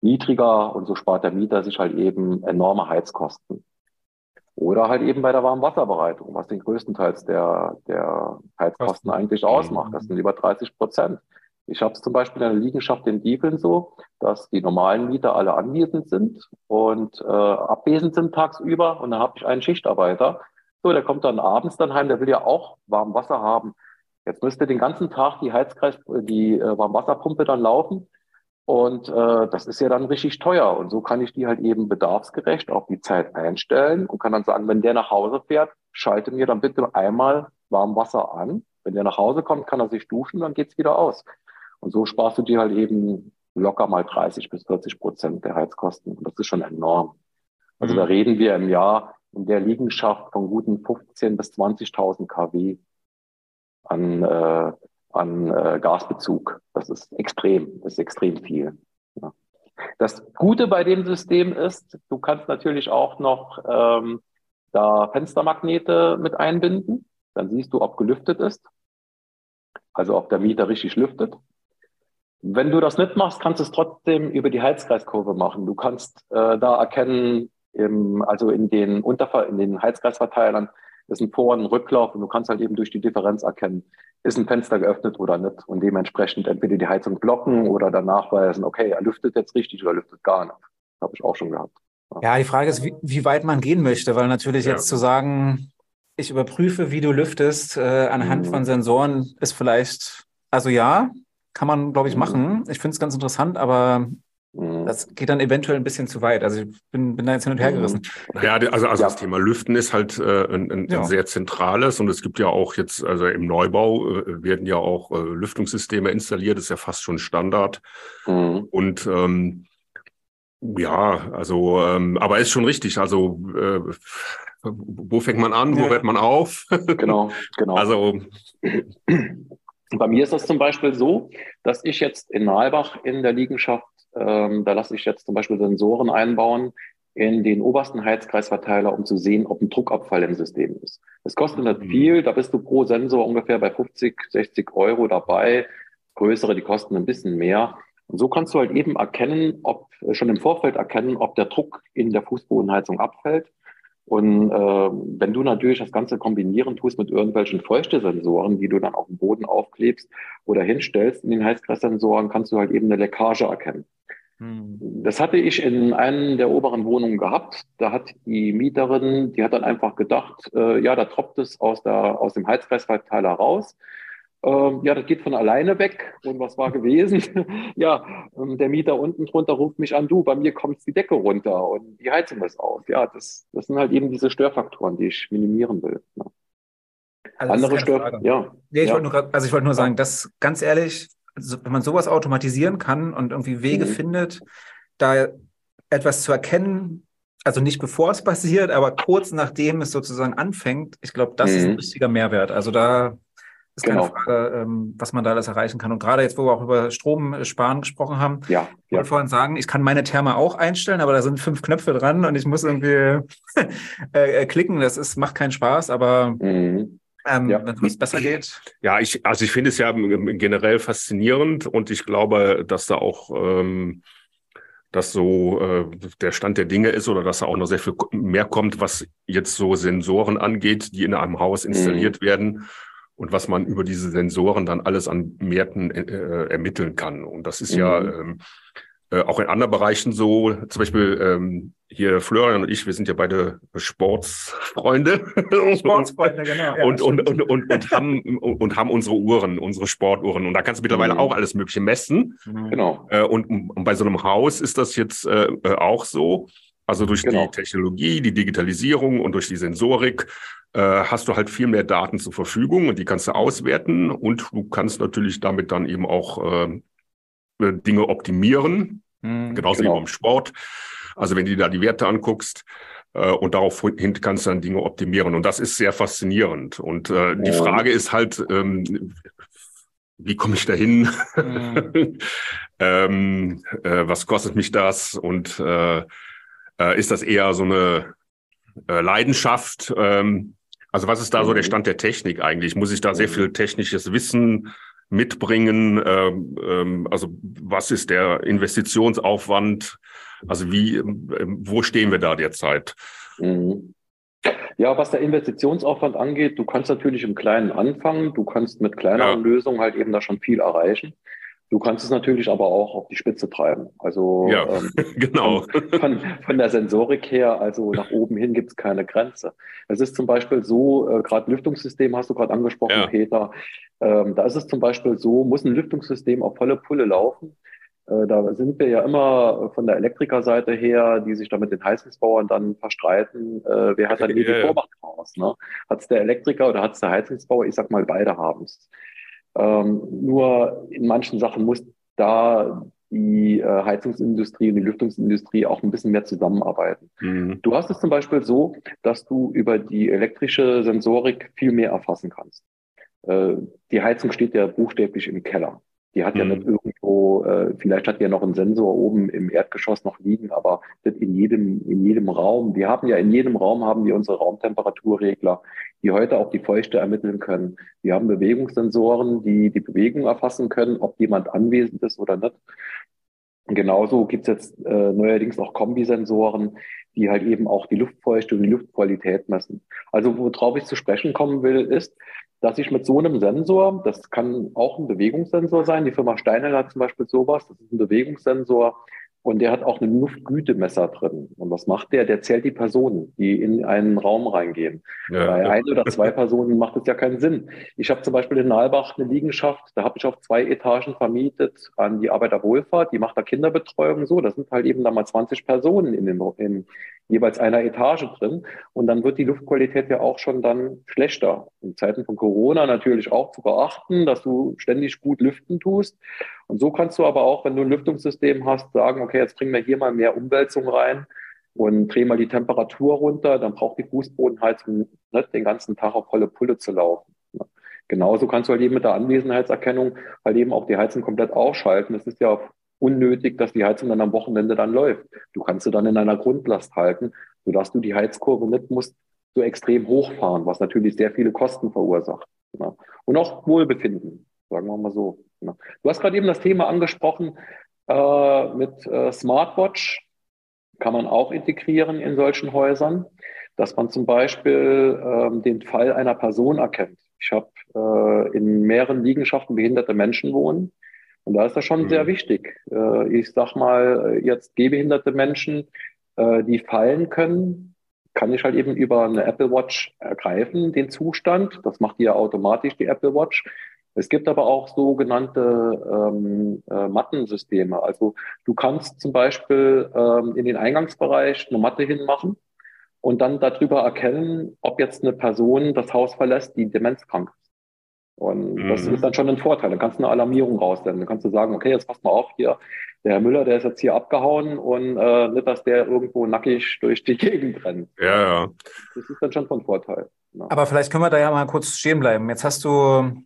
[SPEAKER 3] niedriger und so spart der Mieter sich halt eben enorme Heizkosten. Oder halt eben bei der Warmwasserbereitung, was den größten Teil der, der Heizkosten eigentlich ausmacht. Das sind über 30 Prozent. Ich habe es zum Beispiel in der Liegenschaft in Diefeln so, dass die normalen Mieter alle anwesend sind und äh, abwesend sind tagsüber. Und dann habe ich einen Schichtarbeiter, so, der kommt dann abends dann heim, der will ja auch warm Wasser haben. Jetzt müsste den ganzen Tag die Heizkreis, die äh, Warmwasserpumpe dann laufen. Und äh, das ist ja dann richtig teuer. Und so kann ich die halt eben bedarfsgerecht auf die Zeit einstellen und kann dann sagen, wenn der nach Hause fährt, schalte mir dann bitte einmal Warmwasser an. Wenn der nach Hause kommt, kann er sich duschen, dann geht's wieder aus. Und so sparst du dir halt eben locker mal 30 bis 40 Prozent der Heizkosten. Und das ist schon enorm. Also mhm. da reden wir im Jahr in der Liegenschaft von guten 15 bis 20.000 kW an, äh, an äh, Gasbezug. Das ist extrem, das ist extrem viel. Ja. Das Gute bei dem System ist, du kannst natürlich auch noch ähm, da Fenstermagnete mit einbinden. Dann siehst du, ob gelüftet ist. Also ob der Mieter richtig lüftet. Wenn du das nicht machst, kannst du es trotzdem über die Heizkreiskurve machen. Du kannst äh, da erkennen, im, also in den Unterver in den Heizkreisverteilern ist ein Vor- und ein Rücklauf und du kannst halt eben durch die Differenz erkennen, ist ein Fenster geöffnet oder nicht und dementsprechend entweder die Heizung blocken oder dann nachweisen, okay, er lüftet jetzt richtig oder lüftet gar nicht. Habe ich auch schon gehabt.
[SPEAKER 2] Ja, ja die Frage ist, wie, wie, weit man gehen möchte, weil natürlich ja. jetzt zu sagen, ich überprüfe, wie du lüftest äh, anhand mhm. von Sensoren ist vielleicht, also ja, kann man, glaube ich, mhm. machen. Ich finde es ganz interessant, aber Mhm. Das geht dann eventuell ein bisschen zu weit. Also ich bin, bin da jetzt hin und her gerissen.
[SPEAKER 1] Mhm. Ja, also, also ja. das Thema Lüften ist halt äh, ein, ein, ja. sehr zentrales und es gibt ja auch jetzt, also im Neubau äh, werden ja auch äh, Lüftungssysteme installiert, das ist ja fast schon Standard. Mhm. Und ähm, ja, also, ähm, aber ist schon richtig. Also äh, wo fängt man an, wo ja. hört man auf?
[SPEAKER 3] genau, [laughs] genau.
[SPEAKER 1] Also [clears throat]
[SPEAKER 3] bei mir ist das zum Beispiel so, dass ich jetzt in Nalbach in der Liegenschaft ähm, da lasse ich jetzt zum Beispiel Sensoren einbauen in den obersten Heizkreisverteiler, um zu sehen, ob ein Druckabfall im System ist. Das kostet nicht mhm. viel, da bist du pro Sensor ungefähr bei 50, 60 Euro dabei. Größere, die kosten ein bisschen mehr. Und so kannst du halt eben erkennen, ob schon im Vorfeld erkennen, ob der Druck in der Fußbodenheizung abfällt. Und äh, wenn du natürlich das Ganze kombinieren tust mit irgendwelchen Feuchtesensoren, die du dann auf dem Boden aufklebst oder hinstellst in den Heizkreissensoren, kannst du halt eben eine Leckage erkennen. Hm. Das hatte ich in einer der oberen Wohnungen gehabt. Da hat die Mieterin, die hat dann einfach gedacht, äh, ja, da tropft es aus, der, aus dem Heizkreisverteiler raus. Ähm, ja, das geht von alleine weg. Und was war gewesen? [laughs] ja, ähm, der Mieter unten drunter ruft mich an, du, bei mir kommt die Decke runter und die Heizung ist aus. Ja, das, das sind halt eben diese Störfaktoren, die ich minimieren will. Ja. Ne?
[SPEAKER 2] Also Andere Störfaktoren, ja. Nee, ich ja. wollte nur, also ich wollte nur sagen, dass ganz ehrlich, wenn man sowas automatisieren kann und irgendwie Wege mhm. findet, da etwas zu erkennen, also nicht bevor es passiert, aber kurz nachdem es sozusagen anfängt, ich glaube, das mhm. ist ein mhm. richtiger Mehrwert. Also da ist keine genau. Frage, ähm, was man da alles erreichen kann. Und gerade jetzt, wo wir auch über Stromsparen gesprochen haben,
[SPEAKER 3] ja,
[SPEAKER 2] ich wollte ja. vorhin sagen, ich kann meine Therme auch einstellen, aber da sind fünf Knöpfe dran und ich muss irgendwie [laughs] äh, klicken. Das ist, macht keinen Spaß, aber mhm. Ähm, ja. wenn es besser geht.
[SPEAKER 1] Ja, ich, also ich finde es ja generell faszinierend und ich glaube, dass da auch ähm, dass so äh, der Stand der Dinge ist oder dass da auch noch sehr viel mehr kommt, was jetzt so Sensoren angeht, die in einem Haus installiert mhm. werden und was man über diese Sensoren dann alles an Werten äh, ermitteln kann. Und das ist mhm. ja ähm, äh, auch in anderen Bereichen so, zum Beispiel ähm, hier Florian und ich, wir sind ja beide Sportsfreunde. [laughs] Sportsfreunde, genau. Ja, und, und, und, und, und, haben, und haben unsere Uhren, unsere Sportuhren. Und da kannst du mittlerweile mhm. auch alles Mögliche messen.
[SPEAKER 3] Mhm. Genau.
[SPEAKER 1] Äh, und, und bei so einem Haus ist das jetzt äh, äh, auch so. Also durch genau. die Technologie, die Digitalisierung und durch die Sensorik äh, hast du halt viel mehr Daten zur Verfügung und die kannst du auswerten und du kannst natürlich damit dann eben auch äh, äh, Dinge optimieren, mhm, genauso genau. wie beim Sport. Also wenn du dir da die Werte anguckst äh, und daraufhin kannst du dann Dinge optimieren. Und das ist sehr faszinierend. Und äh, die Frage ist halt, ähm, wie komme ich dahin? Mhm. [laughs] ähm, äh, was kostet mich das? Und äh, äh, ist das eher so eine äh, Leidenschaft? Ähm, also was ist da so der mhm. Stand der Technik eigentlich? Muss ich da sehr mhm. viel technisches Wissen mitbringen? Ähm, ähm, also was ist der Investitionsaufwand? Also wie, ähm, wo stehen wir da derzeit?
[SPEAKER 3] Mhm. Ja, was der Investitionsaufwand angeht, du kannst natürlich im Kleinen anfangen. Du kannst mit kleineren ja. Lösungen halt eben da schon viel erreichen. Du kannst es natürlich aber auch auf die Spitze treiben. Also
[SPEAKER 1] ja, ähm, [laughs] genau.
[SPEAKER 3] Von, von, der Sensorik her, also nach oben hin gibt es keine Grenze. Es ist zum Beispiel so, äh, gerade Lüftungssystem hast du gerade angesprochen, ja. Peter. Ähm, da ist es zum Beispiel so, muss ein Lüftungssystem auf volle Pulle laufen. Äh, da sind wir ja immer von der Elektrikerseite her, die sich da mit den Heizungsbauern dann verstreiten. Äh, wer hat dann hier ja, die Vormacht raus? Ne? Hat es der Elektriker oder hat es der Heizungsbauer? Ich sag mal, beide haben es. Ähm, nur in manchen Sachen muss da die äh, Heizungsindustrie und die Lüftungsindustrie auch ein bisschen mehr zusammenarbeiten. Mhm. Du hast es zum Beispiel so, dass du über die elektrische Sensorik viel mehr erfassen kannst. Äh, die Heizung steht ja buchstäblich im Keller. Die hat mhm. ja nicht irgendwo, äh, vielleicht hat die ja noch einen Sensor oben im Erdgeschoss noch liegen, aber nicht in jedem, in jedem Raum. Wir haben ja in jedem Raum haben wir unsere Raumtemperaturregler, die heute auch die Feuchte ermitteln können. Wir haben Bewegungssensoren, die die Bewegung erfassen können, ob jemand anwesend ist oder nicht. Genauso gibt's jetzt äh, neuerdings auch Kombisensoren, die halt eben auch die Luftfeuchte und die Luftqualität messen. Also worauf ich zu sprechen kommen will, ist, dass ich mit so einem Sensor, das kann auch ein Bewegungssensor sein, die Firma Steiner hat zum Beispiel sowas, das ist ein Bewegungssensor, und der hat auch einen Luftgütemesser drin. Und was macht der? Der zählt die Personen, die in einen Raum reingehen. Ja. Bei ein oder zwei Personen macht es ja keinen Sinn. Ich habe zum Beispiel in Nalbach eine Liegenschaft, da habe ich auf zwei Etagen vermietet an die Arbeiterwohlfahrt, die macht da Kinderbetreuung so. Das sind halt eben da mal 20 Personen in, den, in jeweils einer Etage drin. Und dann wird die Luftqualität ja auch schon dann schlechter. In Zeiten von Corona natürlich auch zu beachten, dass du ständig gut lüften tust. Und so kannst du aber auch, wenn du ein Lüftungssystem hast, sagen, okay, jetzt bringen wir hier mal mehr Umwälzung rein und drehen mal die Temperatur runter, dann braucht die Fußbodenheizung nicht den ganzen Tag auf volle Pulle zu laufen. Genauso kannst du halt eben mit der Anwesenheitserkennung halt eben auch die Heizung komplett ausschalten. Es ist ja unnötig, dass die Heizung dann am Wochenende dann läuft. Du kannst sie dann in einer Grundlast halten, sodass du die Heizkurve nicht musst so extrem hochfahren, was natürlich sehr viele Kosten verursacht. Und auch Wohlbefinden, sagen wir mal so. Genau. Du hast gerade eben das Thema angesprochen äh, mit äh, Smartwatch. Kann man auch integrieren in solchen Häusern, dass man zum Beispiel äh, den Fall einer Person erkennt. Ich habe äh, in mehreren Liegenschaften behinderte Menschen wohnen. Und da ist das schon mhm. sehr wichtig. Äh, ich sag mal, jetzt gehbehinderte Menschen, äh, die fallen können, kann ich halt eben über eine Apple Watch ergreifen, den Zustand. Das macht die ja automatisch, die Apple Watch. Es gibt aber auch sogenannte ähm, äh, Mattensysteme. Also du kannst zum Beispiel ähm, in den Eingangsbereich eine Matte hinmachen und dann darüber erkennen, ob jetzt eine Person das Haus verlässt, die demenzkrank ist. Und mhm. das ist dann schon ein Vorteil. Dann kannst du eine Alarmierung raussenden. Dann kannst du sagen, okay, jetzt pass mal auf hier, der Herr Müller, der ist jetzt hier abgehauen und äh, nicht, dass der irgendwo nackig durch die [laughs] Gegend rennt.
[SPEAKER 1] Ja, ja.
[SPEAKER 3] Das ist dann schon von Vorteil.
[SPEAKER 2] Ja. Aber vielleicht können wir da ja mal kurz stehen bleiben. Jetzt hast du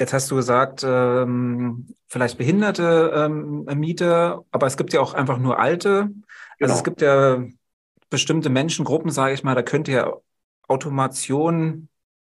[SPEAKER 2] Jetzt hast du gesagt, ähm, vielleicht behinderte ähm, Mieter, aber es gibt ja auch einfach nur alte. Also genau. es gibt ja bestimmte Menschengruppen, sage ich mal, da könnte ja Automation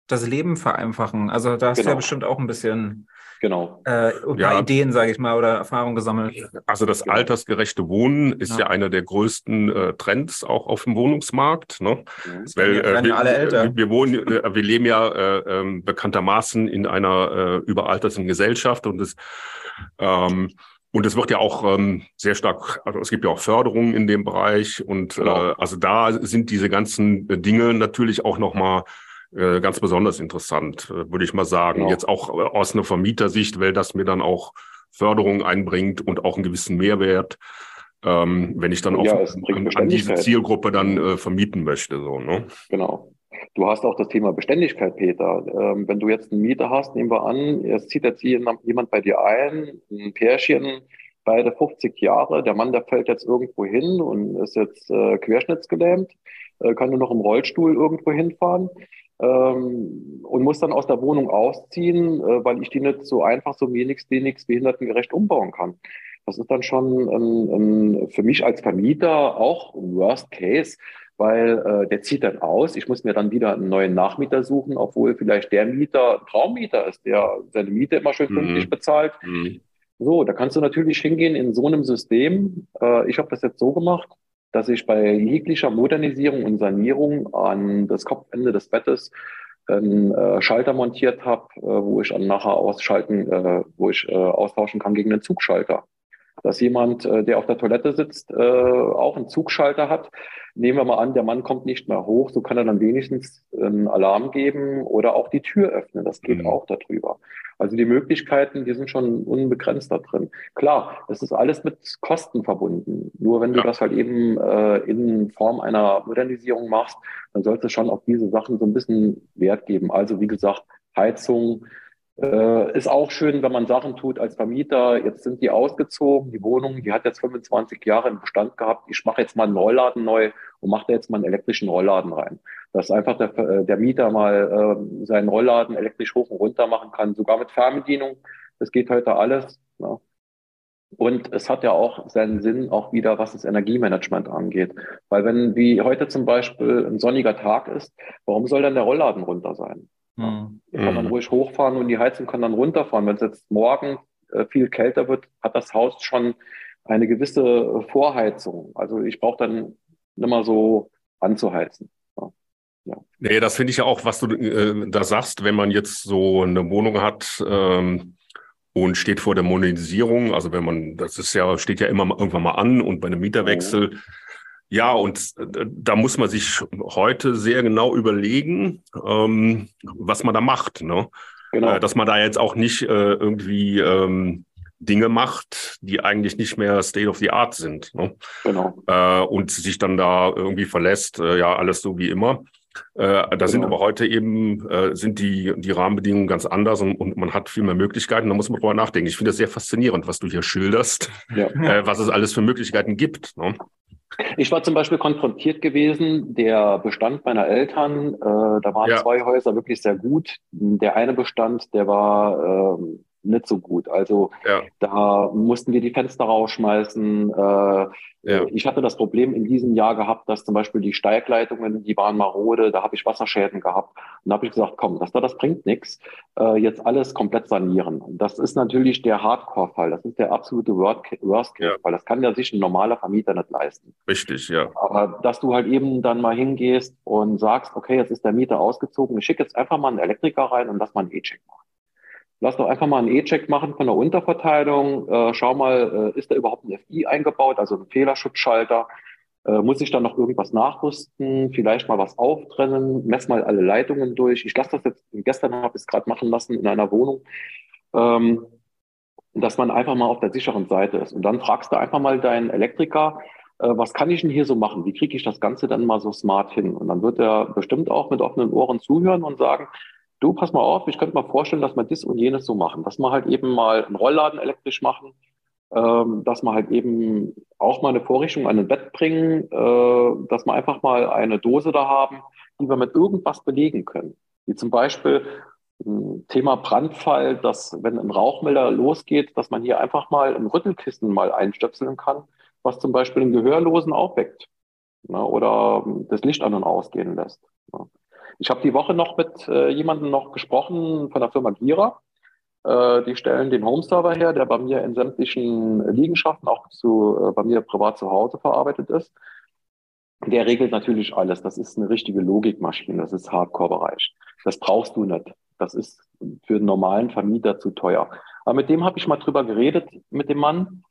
[SPEAKER 2] das Leben vereinfachen. Also da hast genau. du ja genau. bestimmt auch ein bisschen
[SPEAKER 3] Genau.
[SPEAKER 2] Äh, ein paar ja. Ideen, sage ich mal, oder Erfahrungen gesammelt.
[SPEAKER 1] Also das genau. altersgerechte Wohnen ist ja, ja einer der größten äh, Trends auch auf dem Wohnungsmarkt. Ne? Mhm. Weil, äh, wir, alle älter. Wir, wohnen, äh, wir leben ja äh, ähm, bekanntermaßen in einer äh, überalterten Gesellschaft und es ähm, und es wird ja auch ähm, sehr stark, also es gibt ja auch Förderungen in dem Bereich und genau. äh, also da sind diese ganzen Dinge natürlich auch nochmal äh, ganz besonders interessant, äh, würde ich mal sagen. Genau. Jetzt auch äh, aus einer Vermietersicht, weil das mir dann auch Förderung einbringt und auch einen gewissen Mehrwert, ähm, wenn ich dann auch ja, an, an, diese Zielgruppe dann äh, vermieten möchte. So, ne?
[SPEAKER 3] Genau. Du hast auch das Thema Beständigkeit, Peter. Ähm, wenn du jetzt einen Mieter hast, nehmen wir an, es zieht jetzt jemand bei dir ein, ein Pärchen, beide 50 Jahre, der Mann, der fällt jetzt irgendwo hin und ist jetzt äh, querschnittsgelähmt, äh, kann nur noch im Rollstuhl irgendwo hinfahren ähm, und muss dann aus der Wohnung ausziehen, äh, weil ich die nicht so einfach, so wenig, wenig behindertengerecht umbauen kann. Das ist dann schon ein, ein, für mich als Vermieter auch ein Worst Case, weil äh, der zieht dann aus. Ich muss mir dann wieder einen neuen Nachmieter suchen, obwohl vielleicht der Mieter Traummieter ist, der seine Miete immer schön pünktlich mhm. bezahlt. Mhm. So, da kannst du natürlich hingehen in so einem System. Äh, ich habe das jetzt so gemacht dass ich bei jeglicher Modernisierung und Sanierung an das Kopfende des Bettes einen äh, Schalter montiert habe, äh, wo ich dann nachher ausschalten, äh, wo ich äh, austauschen kann gegen einen Zugschalter. Dass jemand, äh, der auf der Toilette sitzt, äh, auch einen Zugschalter hat. Nehmen wir mal an, der Mann kommt nicht mehr hoch, so kann er dann wenigstens einen Alarm geben oder auch die Tür öffnen. Das geht mhm. auch darüber. Also die Möglichkeiten, die sind schon unbegrenzt da drin. Klar, das ist alles mit Kosten verbunden. Nur wenn du ja. das halt eben äh, in Form einer Modernisierung machst, dann sollte es schon auf diese Sachen so ein bisschen Wert geben. Also wie gesagt, Heizung, Äh, ist auch schön, wenn man Sachen tut als Vermieter. Jetzt sind die ausgezogen, die Wohnung, die hat jetzt 25 Jahre im Bestand gehabt. Ich mache jetzt mal einen Rollladen neu und mache da jetzt mal einen elektrischen Rollladen rein. Dass einfach der, äh, der Mieter mal äh, seinen Rollladen elektrisch hoch und runter machen kann, sogar mit Fernbedienung. Das geht heute alles. Ja. Und es hat ja auch seinen Sinn auch wieder, was das Energiemanagement angeht. Weil wenn wie heute zum Beispiel ein sonniger Tag ist, warum soll dann der Rollladen runter sein? Mhm. Kann man ruhig hochfahren und die Heizung kann dann runterfahren. Wenn es jetzt morgen äh, viel kälter wird, hat das Haus schon eine gewisse Vorheizung. Also ich brauche dann nicht so anzuheizen. Ja.
[SPEAKER 1] Nee, das finde ich ja auch, was du äh, da sagst, wenn man jetzt so eine Wohnung hat ähm, und steht vor der Monetisierung, also wenn man, das ist ja, steht ja immer irgendwann mal an und bei einem Mieterwechsel, oh ja, und äh, da muss man sich heute sehr genau überlegen, ähm, was man da macht. Ne? Genau. Äh, dass man da jetzt auch nicht äh, irgendwie ähm, Dinge macht, die eigentlich nicht mehr State of the Art sind. Ne? Genau. Äh, und sich dann da irgendwie verlässt, äh, ja, alles so wie immer. Äh, da genau. sind aber heute eben sind die, die Rahmenbedingungen ganz anders und, und man hat viel mehr Möglichkeiten. Da muss man drüber nachdenken. Ich finde das sehr faszinierend, was du hier schilderst, ja. was es alles für Möglichkeiten gibt. Ne?
[SPEAKER 3] Ich war zum Beispiel konfrontiert gewesen, der Bestand meiner Eltern, äh, da waren ja. zwei Häuser wirklich sehr gut. Der eine Bestand, der war äh, nicht so gut. Also ja. da mussten wir die Fenster rausschmeißen. Äh, ja. Ich hatte das Problem in diesem Jahr gehabt, dass zum Beispiel die Steigleitungen, die waren marode, da habe ich Wasserschäden gehabt. Und da habe ich gesagt, komm, das, das bringt nichts. Äh, jetzt alles komplett sanieren. Das ist natürlich der Hardcore-Fall. Das ist der absolute Worst-Case-Fall. Das kann ja sich ein normaler Vermieter nicht leisten.
[SPEAKER 1] Richtig, ja.
[SPEAKER 3] Aber dass du halt eben dann mal hingehst und sagst, okay, jetzt ist der Mieter ausgezogen, ich schicke jetzt einfach mal einen Elektriker rein und lass mal einen E-Check machen lass doch einfach mal einen E-Check machen von der Unterverteilung. Äh, schau mal, äh, ist da überhaupt ein FI eingebaut, also ein Fehlerschutzschalter? Äh, muss ich da noch irgendwas nachrüsten? Vielleicht mal was auftrennen? Mess mal alle Leitungen durch. Ich lasse das jetzt, gestern habe ich es gerade machen lassen in einer Wohnung. Ähm, dass man einfach mal auf der sicheren Seite ist. Und dann fragst du einfach mal deinen Elektriker, äh, was kann ich denn hier so machen? Wie kriege ich das Ganze dann mal so smart hin? Und dann wird er bestimmt auch mit offenen Ohren zuhören und sagen, du, pass mal auf, ich könnte mir vorstellen, dass wir das und jenes so machen, dass wir halt eben mal einen Rollladen elektrisch machen, ähm, dass wir halt eben auch mal eine Vorrichtung an ein Bett bringen, äh, dass wir einfach mal eine Dose da haben, die wir mit irgendwas belegen können. Wie zum Beispiel ein Thema Brandfall, dass wenn ein Rauchmelder losgeht, dass man hier einfach mal ein Rüttelkissen mal einstöpseln kann, was zum Beispiel einen Gehörlosen aufweckt ne, oder das Licht an und ausgehen lässt. Ne. Ich habe die Woche noch mit äh, jemandem noch gesprochen von der Firma Gira. Äh, die stellen den Home-Server her, der bei mir in sämtlichen Liegenschaften, auch zu, äh, bei mir privat zu Hause verarbeitet ist. Der regelt natürlich alles. Das ist eine richtige Logikmaschine. Das ist Hardcore-Bereich. Das brauchst du nicht. Das ist für einen normalen Vermieter zu teuer. Aber mit dem habe ich mal drüber geredet, mit dem Mann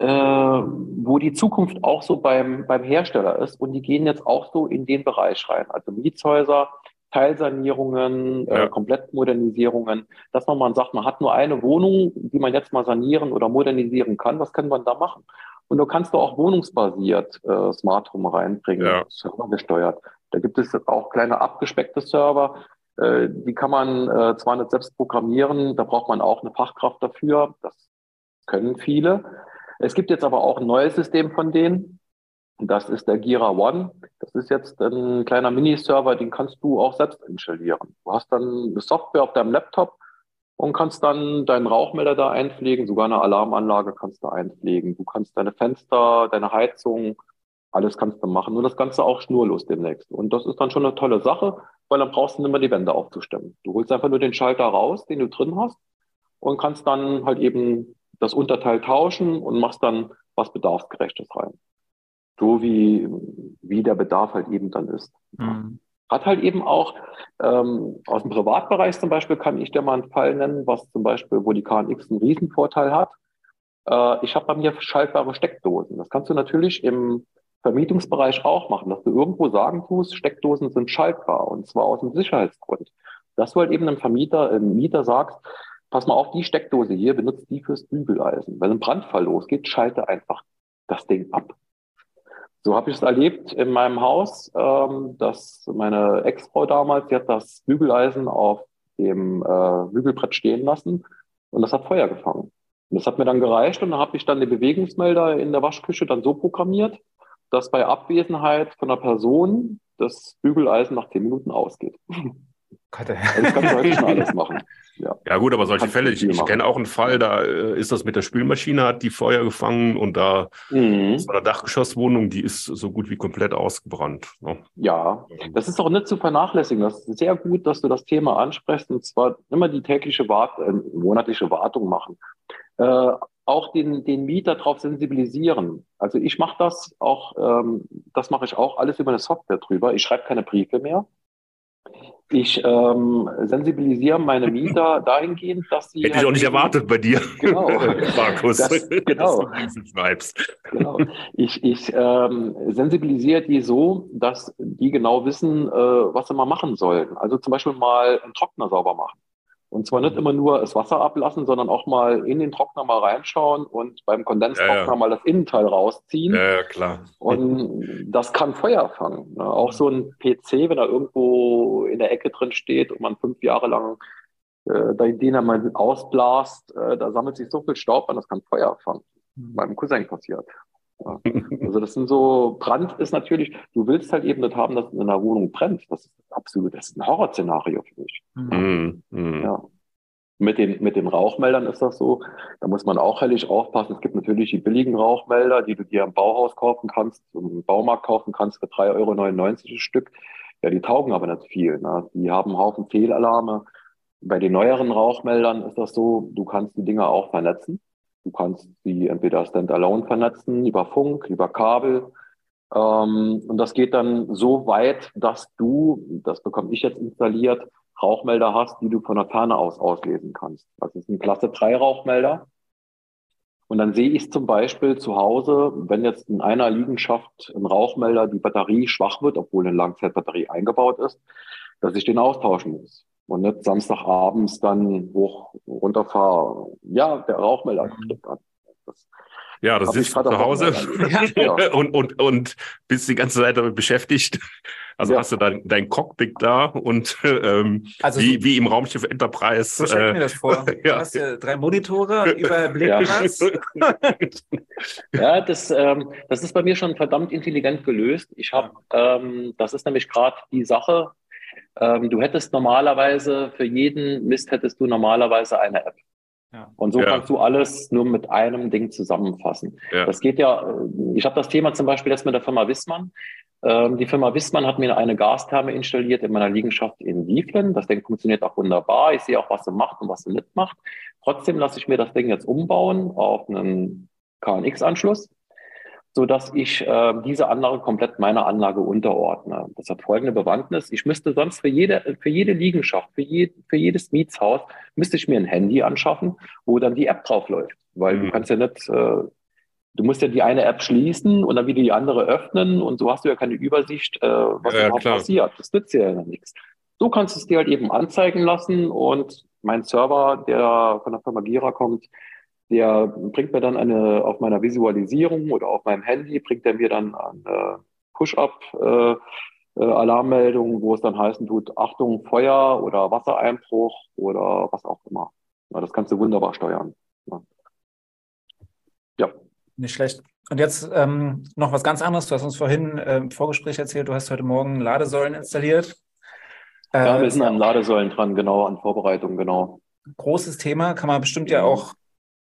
[SPEAKER 3] äh, wo die Zukunft auch so beim, beim Hersteller ist. Und die gehen jetzt auch so in den Bereich rein. Also Mietshäuser, Teilsanierungen, äh, ja. äh, Komplettmodernisierungen, dass man mal sagt, man hat nur eine Wohnung, die man jetzt mal sanieren oder modernisieren kann. Was kann man da machen? Und da kannst du auch wohnungsbasiert äh, Smart Home reinbringen, ja. servergesteuert. Da gibt es auch kleine abgespeckte Server, äh, die kann man äh, zwar nicht selbst programmieren, da braucht man auch eine Fachkraft dafür. Das können viele. Es gibt jetzt aber auch ein neues System von denen. Das ist der Gira One. Das ist jetzt ein kleiner Miniserver, den kannst du auch selbst installieren. Du hast dann eine Software auf deinem Laptop und kannst dann deinen Rauchmelder da einpflegen, sogar eine Alarmanlage kannst du einpflegen. Du kannst deine Fenster, deine Heizung, alles kannst du machen. Und das Ganze auch schnurlos demnächst. Und das ist dann schon eine tolle Sache, weil dann brauchst du nicht mehr die Wände aufzustimmen. Du holst einfach nur den Schalter raus, den du drin hast und kannst dann halt eben das Unterteil tauschen und machst dann was Bedarfsgerechtes rein. So wie, wie der Bedarf halt eben dann ist. Mhm. Hat halt eben auch ähm, aus dem Privatbereich zum Beispiel kann ich dir mal einen Fall nennen, was zum Beispiel, wo die KNX einen Riesenvorteil hat. Äh, ich habe bei mir schaltbare Steckdosen. Das kannst du natürlich im Vermietungsbereich auch machen, dass du irgendwo sagen tust, Steckdosen sind schaltbar und zwar aus dem Sicherheitsgrund. Dass du halt eben einem Vermieter, einem Mieter sagst, pass mal auf, die Steckdose hier, benutzt die fürs Bügeleisen. Wenn ein Brandfall losgeht, schalte einfach das Ding ab. So habe ich es erlebt in meinem Haus, ähm, dass meine Ex-Frau damals, die hat das Bügeleisen auf dem äh, Bügelbrett stehen lassen und das hat Feuer gefangen. Und das hat mir dann gereicht und dann habe ich dann den Bewegungsmelder in der Waschküche dann so programmiert, dass bei Abwesenheit von einer Person das Bügeleisen nach zehn Minuten ausgeht. [laughs] Also das kannst du heute schon alles machen. [laughs]
[SPEAKER 1] Ja, ja gut, aber solche Fälle, ich, ich kenne auch einen Fall, da äh, ist das mit der Spülmaschine, hat die Feuer gefangen und da mhm. ist eine Dachgeschosswohnung, die ist so gut wie komplett ausgebrannt.
[SPEAKER 3] Ne? Ja, das ist auch nicht zu vernachlässigen. Das ist sehr gut, dass du das Thema ansprichst und zwar immer die tägliche Wart äh, monatliche Wartung machen. Äh, auch den, den Mieter darauf sensibilisieren. Also ich mache das auch, ähm, das mache ich auch alles über eine Software drüber. Ich schreibe keine Briefe mehr. Ich ähm, sensibilisiere meine Mieter [laughs] dahingehend, dass sie.
[SPEAKER 1] Hätte halt ich auch nicht erwartet bei dir. [laughs]
[SPEAKER 3] Genau. [laughs]
[SPEAKER 1] Markus.
[SPEAKER 3] Das, genau. dass du schreibst. Genau. Ich, ich ähm, sensibilisiere die so, dass die genau wissen, äh, was sie mal machen sollen. Also zum Beispiel mal einen Trockner sauber machen. Und zwar nicht immer nur das Wasser ablassen, sondern auch mal in den Trockner mal reinschauen und beim Kondenstrockner ja, ja. mal das Innenteil rausziehen.
[SPEAKER 1] Ja, ja, klar.
[SPEAKER 3] Und das kann Feuer fangen. Ne? Auch so ein PC, wenn er irgendwo in der Ecke drin steht und man fünf Jahre lang äh, den er mal ausblast, äh, da sammelt sich so viel Staub an, das kann Feuer fangen. Mhm. Meinem Cousin passiert. Ja. Also das sind so, Brand ist natürlich, du willst halt eben nicht haben, dass in einer Wohnung brennt. Das ist absolut, das ist ein Horrorszenario für mich. Mhm. Mhm. Ja. Mit den, mit den Rauchmeldern ist das so. Da muss man auch hellig aufpassen. Es gibt natürlich die billigen Rauchmelder, die du dir im Bauhaus kaufen kannst, im Baumarkt kaufen kannst für 3,99 Euro ein Stück. Ja, die taugen aber nicht viel. Ne? Die haben einen Haufen Fehlalarme. Bei den neueren Rauchmeldern ist das so, du kannst die Dinger auch vernetzen. Du kannst sie entweder standalone vernetzen, über Funk, über Kabel. Ähm, und das geht dann so weit, dass du, das bekomme ich jetzt installiert, Rauchmelder hast, die du von der Ferne aus auslesen kannst. Das ist ein Klasse 3 Rauchmelder. Und dann sehe ich zum Beispiel zu Hause, wenn jetzt in einer Liegenschaft ein Rauchmelder die Batterie schwach wird, obwohl eine Langzeitbatterie eingebaut ist, dass ich den austauschen muss und nicht Samstagabends dann hoch runterfahre. Ja, der Rauchmelder
[SPEAKER 1] stimmt an. Das ja, das sitzt zu Hause [laughs] ja. und, und, und bist die ganze Zeit damit beschäftigt. Also ja. hast du dein, dein Cockpit da und ähm, also wie, wie im Raumschiff Enterprise.
[SPEAKER 2] So stell äh, mir das vor. [laughs] Du ja. hast ja drei Monitore, [laughs] überblicken ja.
[SPEAKER 3] ja, das, ähm, das ist bei mir schon verdammt intelligent gelöst. Ich habe, ähm, das ist nämlich gerade die Sache, ähm, du hättest normalerweise, für jeden Mist hättest du normalerweise eine App. Ja. Und so ja. kannst du alles nur mit einem Ding zusammenfassen. Ja. Das geht ja, ich habe das Thema zum Beispiel jetzt mit der Firma Wissmann. Ähm, die Firma Wissmann hat mir eine Gastherme installiert in meiner Liegenschaft in Wieflen. Das Ding funktioniert auch wunderbar. Ich sehe auch, was sie macht und was sie nicht macht. Trotzdem lasse ich mir das Ding jetzt umbauen auf einen KNX-Anschluss so dass ich äh, diese andere komplett meiner Anlage unterordne. Das hat folgende Bewandtnis. Ich müsste sonst für jede, für jede Liegenschaft, für, je, für jedes Mietshaus, müsste ich mir ein Handy anschaffen, wo dann die App drauf läuft. Weil mhm. du kannst ja nicht, äh, du musst ja die eine App schließen und dann wieder die andere öffnen und so hast du ja keine Übersicht, äh, was ja, überhaupt klar. passiert. Das nützt ja nichts. So kannst du es dir halt eben anzeigen lassen und mein Server, der von der Firma Gira kommt, der bringt mir dann eine, auf meiner Visualisierung oder auf meinem Handy, bringt er mir dann eine Push-Up-Alarmmeldung, äh, wo es dann heißen tut, Achtung, Feuer oder Wassereinbruch oder was auch immer. Ja, das kannst du wunderbar steuern. Ja.
[SPEAKER 2] ja. Nicht schlecht. Und jetzt ähm, noch was ganz anderes. Du hast uns vorhin äh, im Vorgespräch erzählt, du hast heute Morgen Ladesäulen installiert.
[SPEAKER 3] Äh, ja, wir sind an Ladesäulen dran, genau, an Vorbereitung, genau.
[SPEAKER 2] Großes Thema, kann man bestimmt ja auch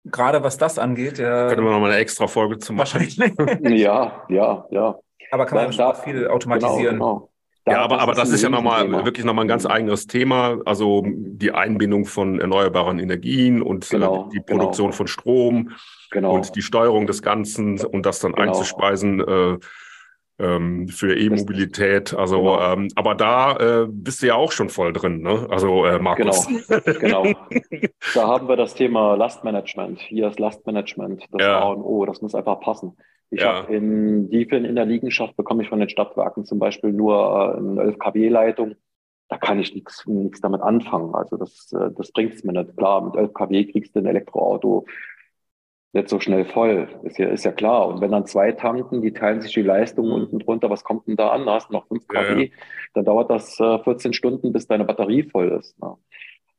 [SPEAKER 2] gerade was das angeht.
[SPEAKER 1] Ja, Könnte man noch mal eine extra Folge zu machen. [laughs]
[SPEAKER 3] ja, ja, ja.
[SPEAKER 2] Aber kann man da, viel automatisieren. Genau, genau.
[SPEAKER 1] Ja, aber, aber das ist ja nochmal wirklich nochmal ein ganz eigenes Thema. Also die Einbindung von erneuerbaren Energien und äh, genau, die Produktion genau. von Strom genau. und die Steuerung des Ganzen und das dann genau. einzuspeisen. Äh, ähm, für E-Mobilität. Also, genau. ähm, aber da äh, bist du ja auch schon voll drin, ne? Also äh, Markus.
[SPEAKER 3] Genau, genau. Da haben wir das Thema Lastmanagement. Hier ist Lastmanagement, das ja. A und O. Das muss einfach passen. Ich ja. habe in Diefeln in der Liegenschaft bekomme ich von den Stadtwerken zum Beispiel nur äh, eine 11 kW-Leitung. Da kann ich nichts nichts damit anfangen. Also das, äh, das bringt es mir nicht. Klar, mit 11 kW kriegst du ein Elektroauto nicht so schnell voll. Ist ja, ist ja klar. Und wenn dann zwei tanken, die teilen sich die Leistung mhm. unten drunter, was kommt denn da an? Da hast du noch 5 kW, ja, ja. dann dauert das äh, 14 Stunden, bis deine Batterie voll ist. Ne?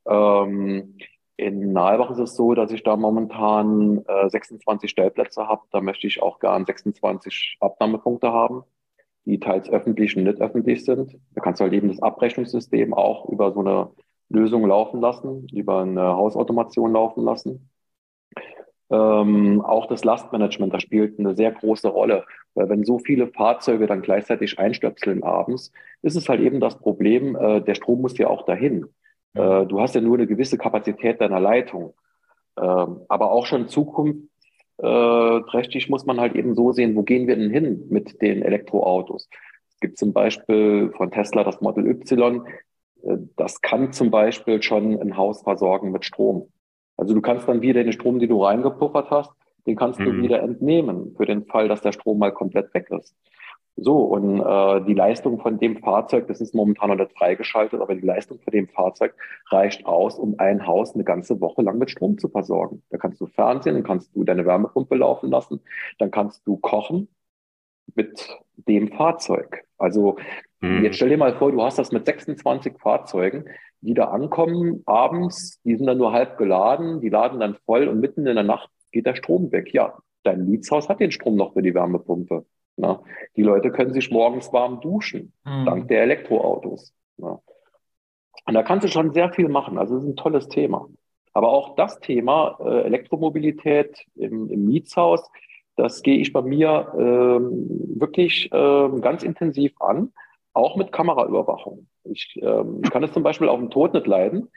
[SPEAKER 3] Ähm, in Nalbach ist es so, dass ich da momentan äh, 26 Stellplätze habe. Da möchte ich auch gern 26 Abnahmepunkte haben, die teils öffentlich und nicht öffentlich sind. Da kannst du halt eben das Abrechnungssystem auch über so eine Lösung laufen lassen, über eine Hausautomation laufen lassen. Ähm, auch das Lastmanagement, da spielt eine sehr große Rolle. Weil wenn so viele Fahrzeuge dann gleichzeitig einstöpseln abends, ist es halt eben das Problem, äh, der Strom muss ja auch dahin. Äh, du hast ja nur eine gewisse Kapazität deiner Leitung. Ähm, aber auch schon zukunftsträchtig muss man halt eben so sehen, wo gehen wir denn hin mit den Elektroautos? Es gibt zum Beispiel von Tesla das Model Y. Äh, das kann zum Beispiel schon ein Haus versorgen mit Strom. Also du kannst dann wieder den Strom, den du reingepuffert hast, den kannst mhm. du wieder entnehmen für den Fall, dass der Strom mal komplett weg ist. So, und äh, die Leistung von dem Fahrzeug, das ist momentan noch nicht freigeschaltet, aber die Leistung von dem Fahrzeug reicht aus, um ein Haus eine ganze Woche lang mit Strom zu versorgen. Da kannst du Fernsehen, dann kannst du deine Wärmepumpe laufen lassen, dann kannst du kochen mit dem Fahrzeug. Also hm. jetzt stell dir mal vor, du hast das mit 26 Fahrzeugen, die da ankommen abends, die sind dann nur halb geladen, die laden dann voll und mitten in der Nacht geht der Strom weg. Ja, dein Mietshaus hat den Strom noch für die Wärmepumpe. Na, die Leute können sich morgens warm duschen, mhm. dank der Elektroautos. Na. Und da kannst du schon sehr viel machen. Also, das ist ein tolles Thema. Aber auch das Thema äh, Elektromobilität im, im, Mietshaus, das gehe ich bei mir ähm, wirklich ähm, ganz intensiv an, auch mit Kameraüberwachung. Ich ähm, kann es zum Beispiel auf dem Tod nicht leiden,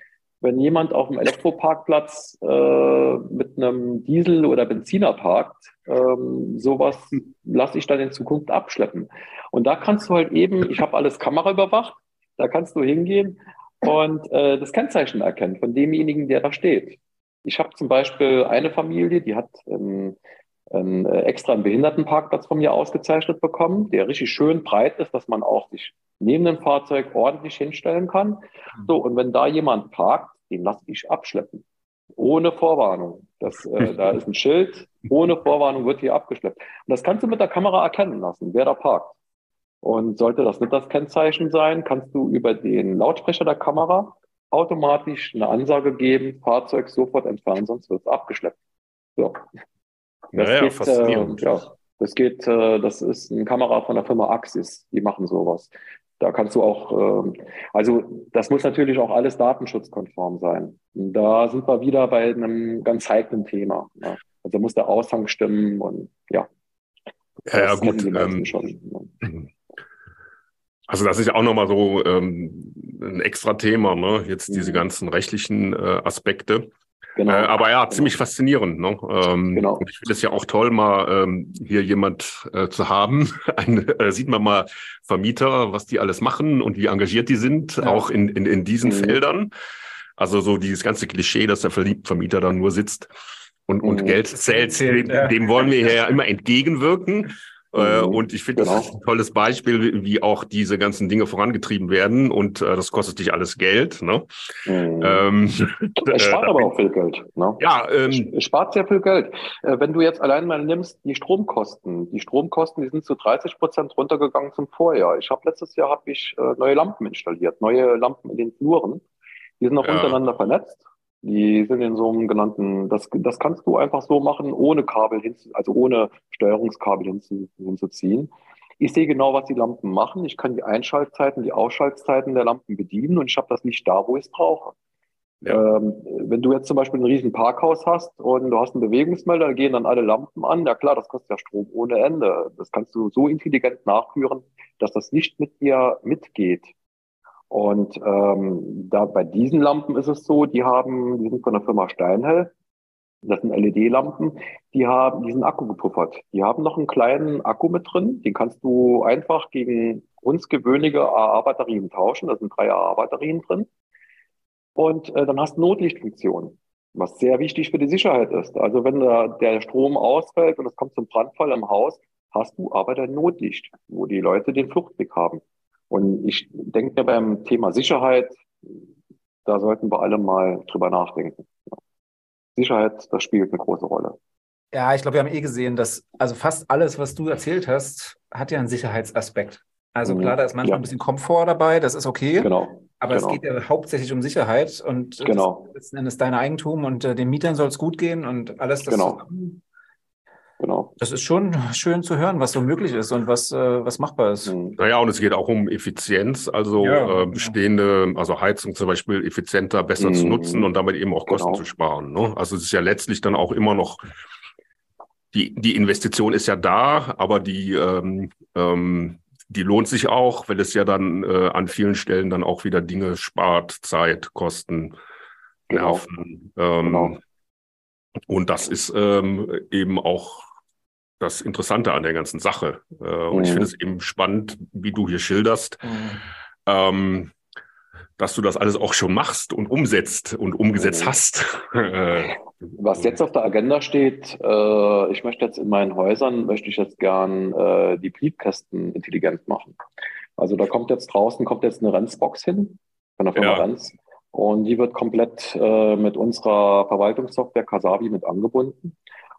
[SPEAKER 3] wenn jemand auf dem Elektroparkplatz äh, mit einem Diesel oder Benziner parkt, ähm, sowas lasse ich dann in Zukunft abschleppen. Und da kannst du halt eben, ich habe alles Kamera überwacht, da kannst du hingehen und äh, das Kennzeichen erkennen von demjenigen, der da steht. Ich habe zum Beispiel eine Familie, die hat ähm, einen äh, extra einen Behindertenparkplatz von mir ausgezeichnet bekommen, der richtig schön breit ist, dass man auch sich neben dem Fahrzeug ordentlich hinstellen kann. So, und wenn da jemand parkt, den lasse ich abschleppen. Ohne Vorwarnung. Das, äh, [laughs] da ist ein Schild, ohne Vorwarnung wird hier abgeschleppt. Und das kannst du mit der Kamera erkennen lassen, wer da parkt. Und sollte das nicht das Kennzeichen sein, kannst du über den Lautsprecher der Kamera automatisch eine Ansage geben, Fahrzeug sofort entfernen, sonst wird es abgeschleppt. So. Das naja, geht, faszinierend. Äh, ja, das geht, äh, das ist eine Kamera von der Firma Axis, die machen sowas. Da kannst du auch, äh, also das muss natürlich auch alles datenschutzkonform sein. Da sind wir wieder bei einem ganz heiklen Thema. Ne? Also muss der Aushang stimmen und ja.
[SPEAKER 1] Ja, ja gut. Ähm, schon, ne? Also das ist ja auch nochmal so ähm, ein extra Thema, ne? Jetzt diese mhm. ganzen rechtlichen äh, Aspekte. Genau. Äh, aber ja, ziemlich genau. faszinierend. Ne? Ähm, genau. Ich finde es ja auch toll, mal ähm, hier jemand äh, zu haben. [laughs] Ein, äh, sieht man mal Vermieter, was die alles machen und wie engagiert die sind, ja. auch in, in, in diesen mhm. Feldern. Also so dieses ganze Klischee, dass der Vermieter dann nur sitzt und, und mhm. Geld zählt, dem, dem wollen wir [laughs] ja immer entgegenwirken. Äh, mhm. Und ich finde, genau. das ist ein tolles Beispiel, wie auch diese ganzen Dinge vorangetrieben werden. Und äh, das kostet dich alles Geld. Ne?
[SPEAKER 3] Mhm. Ähm, es [laughs] spart äh, aber auch viel Geld. Ne?
[SPEAKER 1] Ja, ähm,
[SPEAKER 3] es spart sehr viel Geld. Äh, wenn du jetzt allein mal nimmst, die Stromkosten, die Stromkosten, die sind zu 30 Prozent runtergegangen zum Vorjahr. Ich habe letztes Jahr habe ich äh, neue Lampen installiert, neue Lampen in den Fluren. Die sind auch ja. untereinander vernetzt. Die sind in so einem genannten, das, das kannst du einfach so machen, ohne Kabel hinzu, also ohne Steuerungskabel hinzu, hinzuziehen. Ich sehe genau, was die Lampen machen. Ich kann die Einschaltzeiten, die Ausschaltzeiten der Lampen bedienen und ich habe das nicht da, wo ich es brauche. Ja. Ähm, wenn du jetzt zum Beispiel ein riesen Parkhaus hast und du hast einen Bewegungsmelder, da gehen dann alle Lampen an. Ja klar, das kostet ja Strom ohne Ende. Das kannst du so intelligent nachführen, dass das nicht mit dir mitgeht. Und ähm, da bei diesen Lampen ist es so, die haben, die sind von der Firma Steinhell. Das sind LED-Lampen, die haben diesen Akku gepuffert. Die haben noch einen kleinen Akku mit drin, den kannst du einfach gegen uns gewöhnliche AA-Batterien tauschen. Da sind drei AA-Batterien drin. Und äh, dann hast du Notlichtfunktion, was sehr wichtig für die Sicherheit ist. Also wenn da der Strom ausfällt und es kommt zum Brandfall im Haus, hast du aber dein Notlicht, wo die Leute den Fluchtweg haben. Und ich denke beim Thema Sicherheit, da sollten wir alle mal drüber nachdenken. Sicherheit, das spielt eine große Rolle.
[SPEAKER 2] Ja, ich glaube, wir haben eh gesehen, dass also fast alles, was du erzählt hast, hat ja einen Sicherheitsaspekt. Also mhm. klar, da ist manchmal ja. ein bisschen Komfort dabei, das ist okay.
[SPEAKER 3] Genau.
[SPEAKER 2] Aber genau. es geht ja hauptsächlich um Sicherheit und
[SPEAKER 3] genau.
[SPEAKER 2] das ist letzten Endes dein Eigentum und äh, den Mietern soll es gut gehen und alles das
[SPEAKER 3] genau. Genau.
[SPEAKER 2] Das ist schon schön zu hören, was so möglich ist und was, äh, was machbar ist.
[SPEAKER 1] Mhm. Naja, und es geht auch um Effizienz, also ja, äh, bestehende, also Heizung zum Beispiel effizienter, besser mhm. zu nutzen und damit eben auch Kosten genau. zu sparen. Ne? Also es ist ja letztlich dann auch immer noch, die, die Investition ist ja da, aber die, ähm, ähm, die lohnt sich auch, weil es ja dann äh, an vielen Stellen dann auch wieder Dinge spart, Zeit, Kosten, genau. Nerven. Ähm, genau. Und das ist ähm, eben auch das Interessante an der ganzen Sache. Äh, und ich mhm. finde es eben spannend, wie du hier schilderst, mhm. ähm, dass du das alles auch schon machst und umsetzt und umgesetzt mhm. hast. [laughs]
[SPEAKER 3] Was jetzt auf der Agenda steht, äh, ich möchte jetzt in meinen Häusern, möchte ich jetzt gern äh, die Briefkästen intelligent machen. Also da kommt jetzt draußen, kommt jetzt eine Renzbox hin von der Firma ja. Renz. Und die wird komplett äh, mit unserer Verwaltungssoftware Kasabi mit angebunden.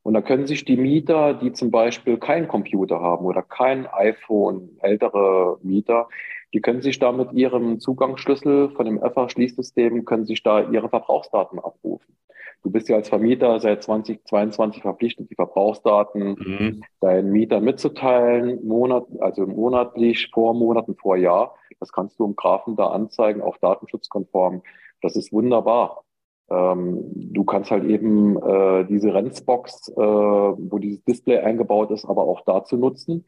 [SPEAKER 3] Und da können sich die Mieter, die zum Beispiel keinen Computer haben oder kein iPhone, ältere Mieter, die können sich da mit ihrem Zugangsschlüssel von dem FA-Schließsystem, können sich da ihre Verbrauchsdaten abrufen. Du bist ja als Vermieter seit 2022 verpflichtet, die Verbrauchsdaten mhm. deinen Mietern mitzuteilen, Monat, also monatlich, vor Monaten, vor Jahr. Das kannst du im Graphen da anzeigen, auch datenschutzkonform. Das ist wunderbar. Ähm, du kannst halt eben äh, diese Renzbox, äh, wo dieses Display eingebaut ist, aber auch dazu nutzen,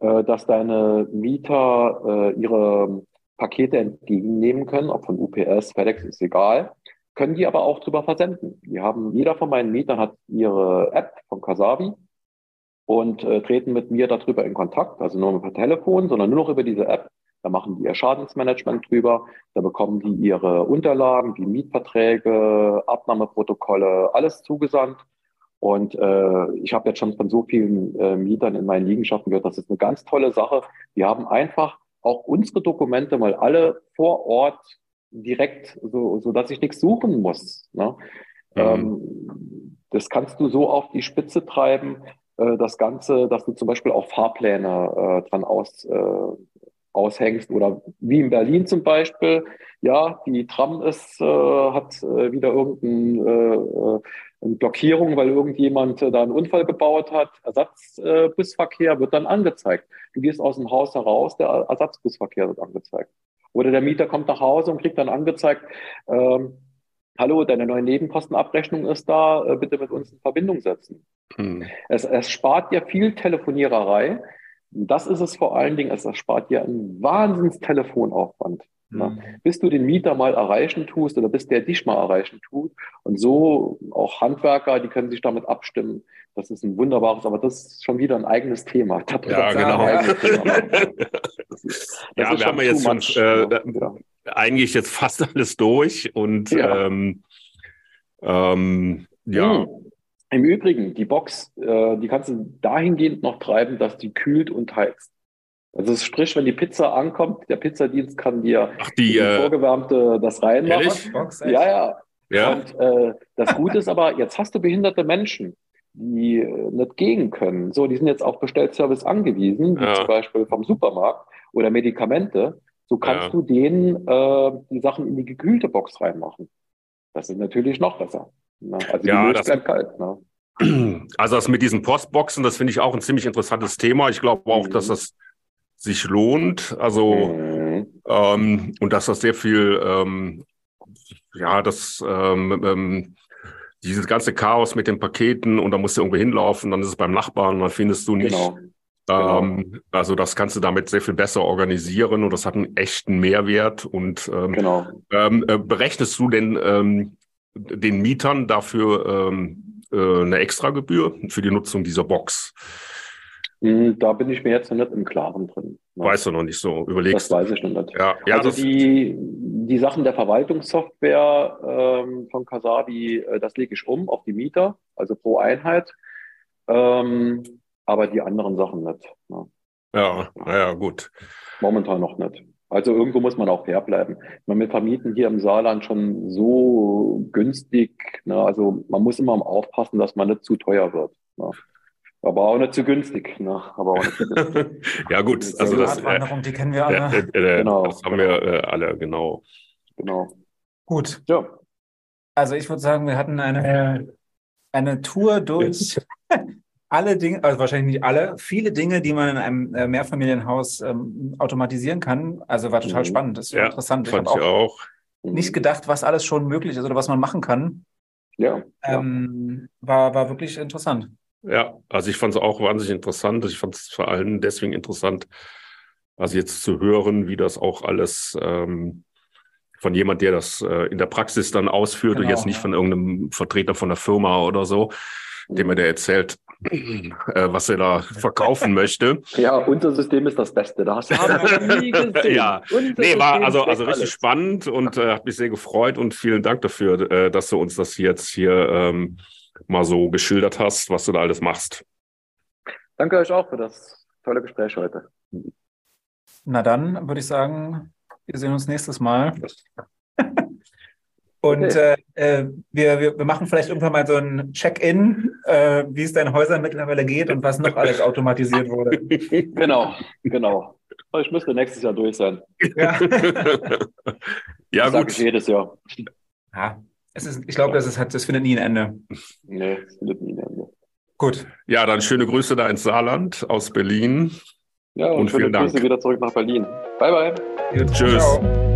[SPEAKER 3] äh, dass deine Mieter äh, ihre Pakete entgegennehmen können, ob von UPS, FedEx, ist egal, können die aber auch drüber versenden. Die haben, jeder von meinen Mietern hat ihre App von Kasabi und äh, treten mit mir darüber in Kontakt, also nur per Telefon, sondern nur noch über diese App da machen die ihr Schadensmanagement drüber. Da bekommen die ihre Unterlagen, die Mietverträge, Abnahmeprotokolle, alles zugesandt. Und äh, ich habe jetzt schon von so vielen äh, Mietern in meinen Liegenschaften gehört, das ist eine ganz tolle Sache. Wir haben einfach auch unsere Dokumente mal alle vor Ort direkt, so, so dass ich nichts suchen muss. Ne? Mhm. Ähm, das kannst du so auf die Spitze treiben, äh, das Ganze, dass du zum Beispiel auch Fahrpläne äh, dran aus, äh, aushängst oder wie in Berlin zum Beispiel. Ja, die Tram ist, äh, hat äh, wieder irgendeine äh, eine Blockierung, weil irgendjemand äh, da einen Unfall gebaut hat. Ersatzbusverkehr wird dann angezeigt. Du gehst aus dem Haus heraus, der Ersatzbusverkehr wird angezeigt. Oder der Mieter kommt nach Hause und kriegt dann angezeigt, ähm, hallo, deine neue Nebenkostenabrechnung ist da, äh, bitte mit uns in Verbindung setzen. Hm. Es, es spart dir viel Telefoniererei, das ist es vor allen Dingen, es erspart dir einen Wahnsinns Telefonaufwand. Ne? Mhm. Bis du den Mieter mal erreichen tust oder bis der dich mal erreichen tut. Und so auch Handwerker, die können sich damit abstimmen. Das ist ein wunderbares, aber das ist schon wieder ein eigenes Thema.
[SPEAKER 1] ja, genau. [laughs] Das ist, das ja, wir haben jetzt schon äh, ja. eigentlich jetzt fast [laughs] alles durch und ja. Ähm, ähm, ja.
[SPEAKER 3] Mhm. Im Übrigen, die Box, äh, die kannst du dahingehend noch treiben, dass die kühlt und heizt. Also sprich, wenn die Pizza ankommt, der Pizzadienst kann dir
[SPEAKER 1] Ach, die, die äh,
[SPEAKER 3] vorgewärmte das reinmachen. Box, ja, ja. ja. Und äh, das Gute ist aber, jetzt hast du behinderte Menschen, die äh, nicht gehen können. So, die sind jetzt auf Bestellservice angewiesen, wie ja. zum Beispiel vom Supermarkt oder Medikamente. So kannst ja. du denen äh, die Sachen in die gekühlte Box reinmachen. Das ist natürlich noch besser.
[SPEAKER 1] Ne? Also ja, die Milch das, bleibt kalt. Ne? [clears throat] Also das mit diesen Postboxen, das finde ich auch ein ziemlich interessantes Thema. Ich glaube auch, mhm. dass das sich lohnt. Also mhm. ähm, und dass das sehr viel, ähm, ja, das ähm, ähm, dieses ganze Chaos mit den Paketen und da musst du irgendwo hinlaufen, dann ist es beim Nachbarn, und dann findest du nicht. Genau. Genau. Ähm, also das kannst du damit sehr viel besser organisieren und das hat einen echten Mehrwert. Und ähm, genau. ähm, äh, berechnest du denn ähm, den Mietern dafür ähm, äh, eine Extragebühr für die Nutzung dieser Box?
[SPEAKER 3] Hm, da bin ich mir jetzt noch nicht im Klaren drin.
[SPEAKER 1] Ne? Weißt du noch nicht so, überlegst
[SPEAKER 3] Das weiß ich noch nicht.
[SPEAKER 1] Ja, ja,
[SPEAKER 3] also die, die Sachen der Verwaltungssoftware ähm, von Kasabi, äh, das lege ich um auf die Mieter, also pro Einheit. Ähm, aber die anderen Sachen nicht.
[SPEAKER 1] Ne? Ja, naja, gut.
[SPEAKER 3] Momentan noch nicht. Also irgendwo muss man auch fair bleiben. Wir vermieten hier im Saarland schon so günstig. Ne? Also man muss immer aufpassen, dass man nicht zu teuer wird. Ne? Aber auch nicht zu günstig. Ne? Aber auch nicht zu
[SPEAKER 1] günstig. [laughs] ja gut, also das,
[SPEAKER 2] äh, die kennen wir alle.
[SPEAKER 1] Äh, äh, genau. Das haben wir äh, alle, genau.
[SPEAKER 3] Genau.
[SPEAKER 2] Gut.
[SPEAKER 3] Ja.
[SPEAKER 2] Also ich würde sagen, wir hatten eine, eine Tour durch [laughs] alle Dinge, also wahrscheinlich nicht alle, viele Dinge, die man in einem äh, Mehrfamilienhaus ähm, automatisieren kann. Also war total
[SPEAKER 3] Mhm.
[SPEAKER 2] spannend. Das war
[SPEAKER 1] Ja,
[SPEAKER 2] interessant. Ich
[SPEAKER 1] Fand
[SPEAKER 2] habe
[SPEAKER 1] ich
[SPEAKER 2] auch
[SPEAKER 1] auch.
[SPEAKER 2] nicht gedacht, was alles schon möglich ist oder was man machen kann.
[SPEAKER 3] Ja. ja.
[SPEAKER 2] Ähm, war, war wirklich interessant.
[SPEAKER 1] Ja, also ich fand es auch wahnsinnig interessant. Ich fand es vor allem deswegen interessant, also jetzt zu hören, wie das auch alles ähm, von jemand, der das äh, in der Praxis dann ausführt und
[SPEAKER 2] Genau.
[SPEAKER 1] jetzt nicht von irgendeinem Vertreter von der Firma oder so, dem er der erzählt, äh, was er da verkaufen möchte.
[SPEAKER 3] Ja, unser System ist das Beste. Da hast du noch nie [laughs] gesehen.
[SPEAKER 1] Ja.
[SPEAKER 3] Unser
[SPEAKER 1] Nee, war
[SPEAKER 3] System
[SPEAKER 1] also, also richtig
[SPEAKER 3] alles.
[SPEAKER 1] spannend und äh, hat mich sehr gefreut und vielen Dank dafür, äh, dass du uns das jetzt hier ähm, mal so geschildert hast, was du da alles machst.
[SPEAKER 3] Danke euch auch für das tolle Gespräch heute.
[SPEAKER 2] Na dann würde ich sagen, wir sehen uns nächstes Mal. [laughs] Und
[SPEAKER 3] Okay.
[SPEAKER 2] äh, äh, wir, wir, wir machen vielleicht irgendwann mal so ein Check-in, äh, wie es deinen Häusern mittlerweile geht und was noch alles automatisiert wurde. [laughs]
[SPEAKER 3] Genau, genau. Ich müsste nächstes Jahr durch sein.
[SPEAKER 2] Ja, [laughs]
[SPEAKER 1] ja,
[SPEAKER 3] das sage
[SPEAKER 1] gut.
[SPEAKER 3] ich jedes Jahr.
[SPEAKER 2] ja es ist, ich glaube, das, ist, das findet nie ein Ende.
[SPEAKER 3] Nee, das findet nie ein Ende.
[SPEAKER 2] Gut,
[SPEAKER 1] Ja, dann schöne Grüße da ins Saarland aus Berlin.
[SPEAKER 3] Ja, und,
[SPEAKER 1] Und
[SPEAKER 3] schöne
[SPEAKER 1] vielen Dank.
[SPEAKER 3] Grüße wieder zurück nach Berlin. Bye, bye.
[SPEAKER 2] Gut.
[SPEAKER 1] Tschüss.
[SPEAKER 2] Ciao.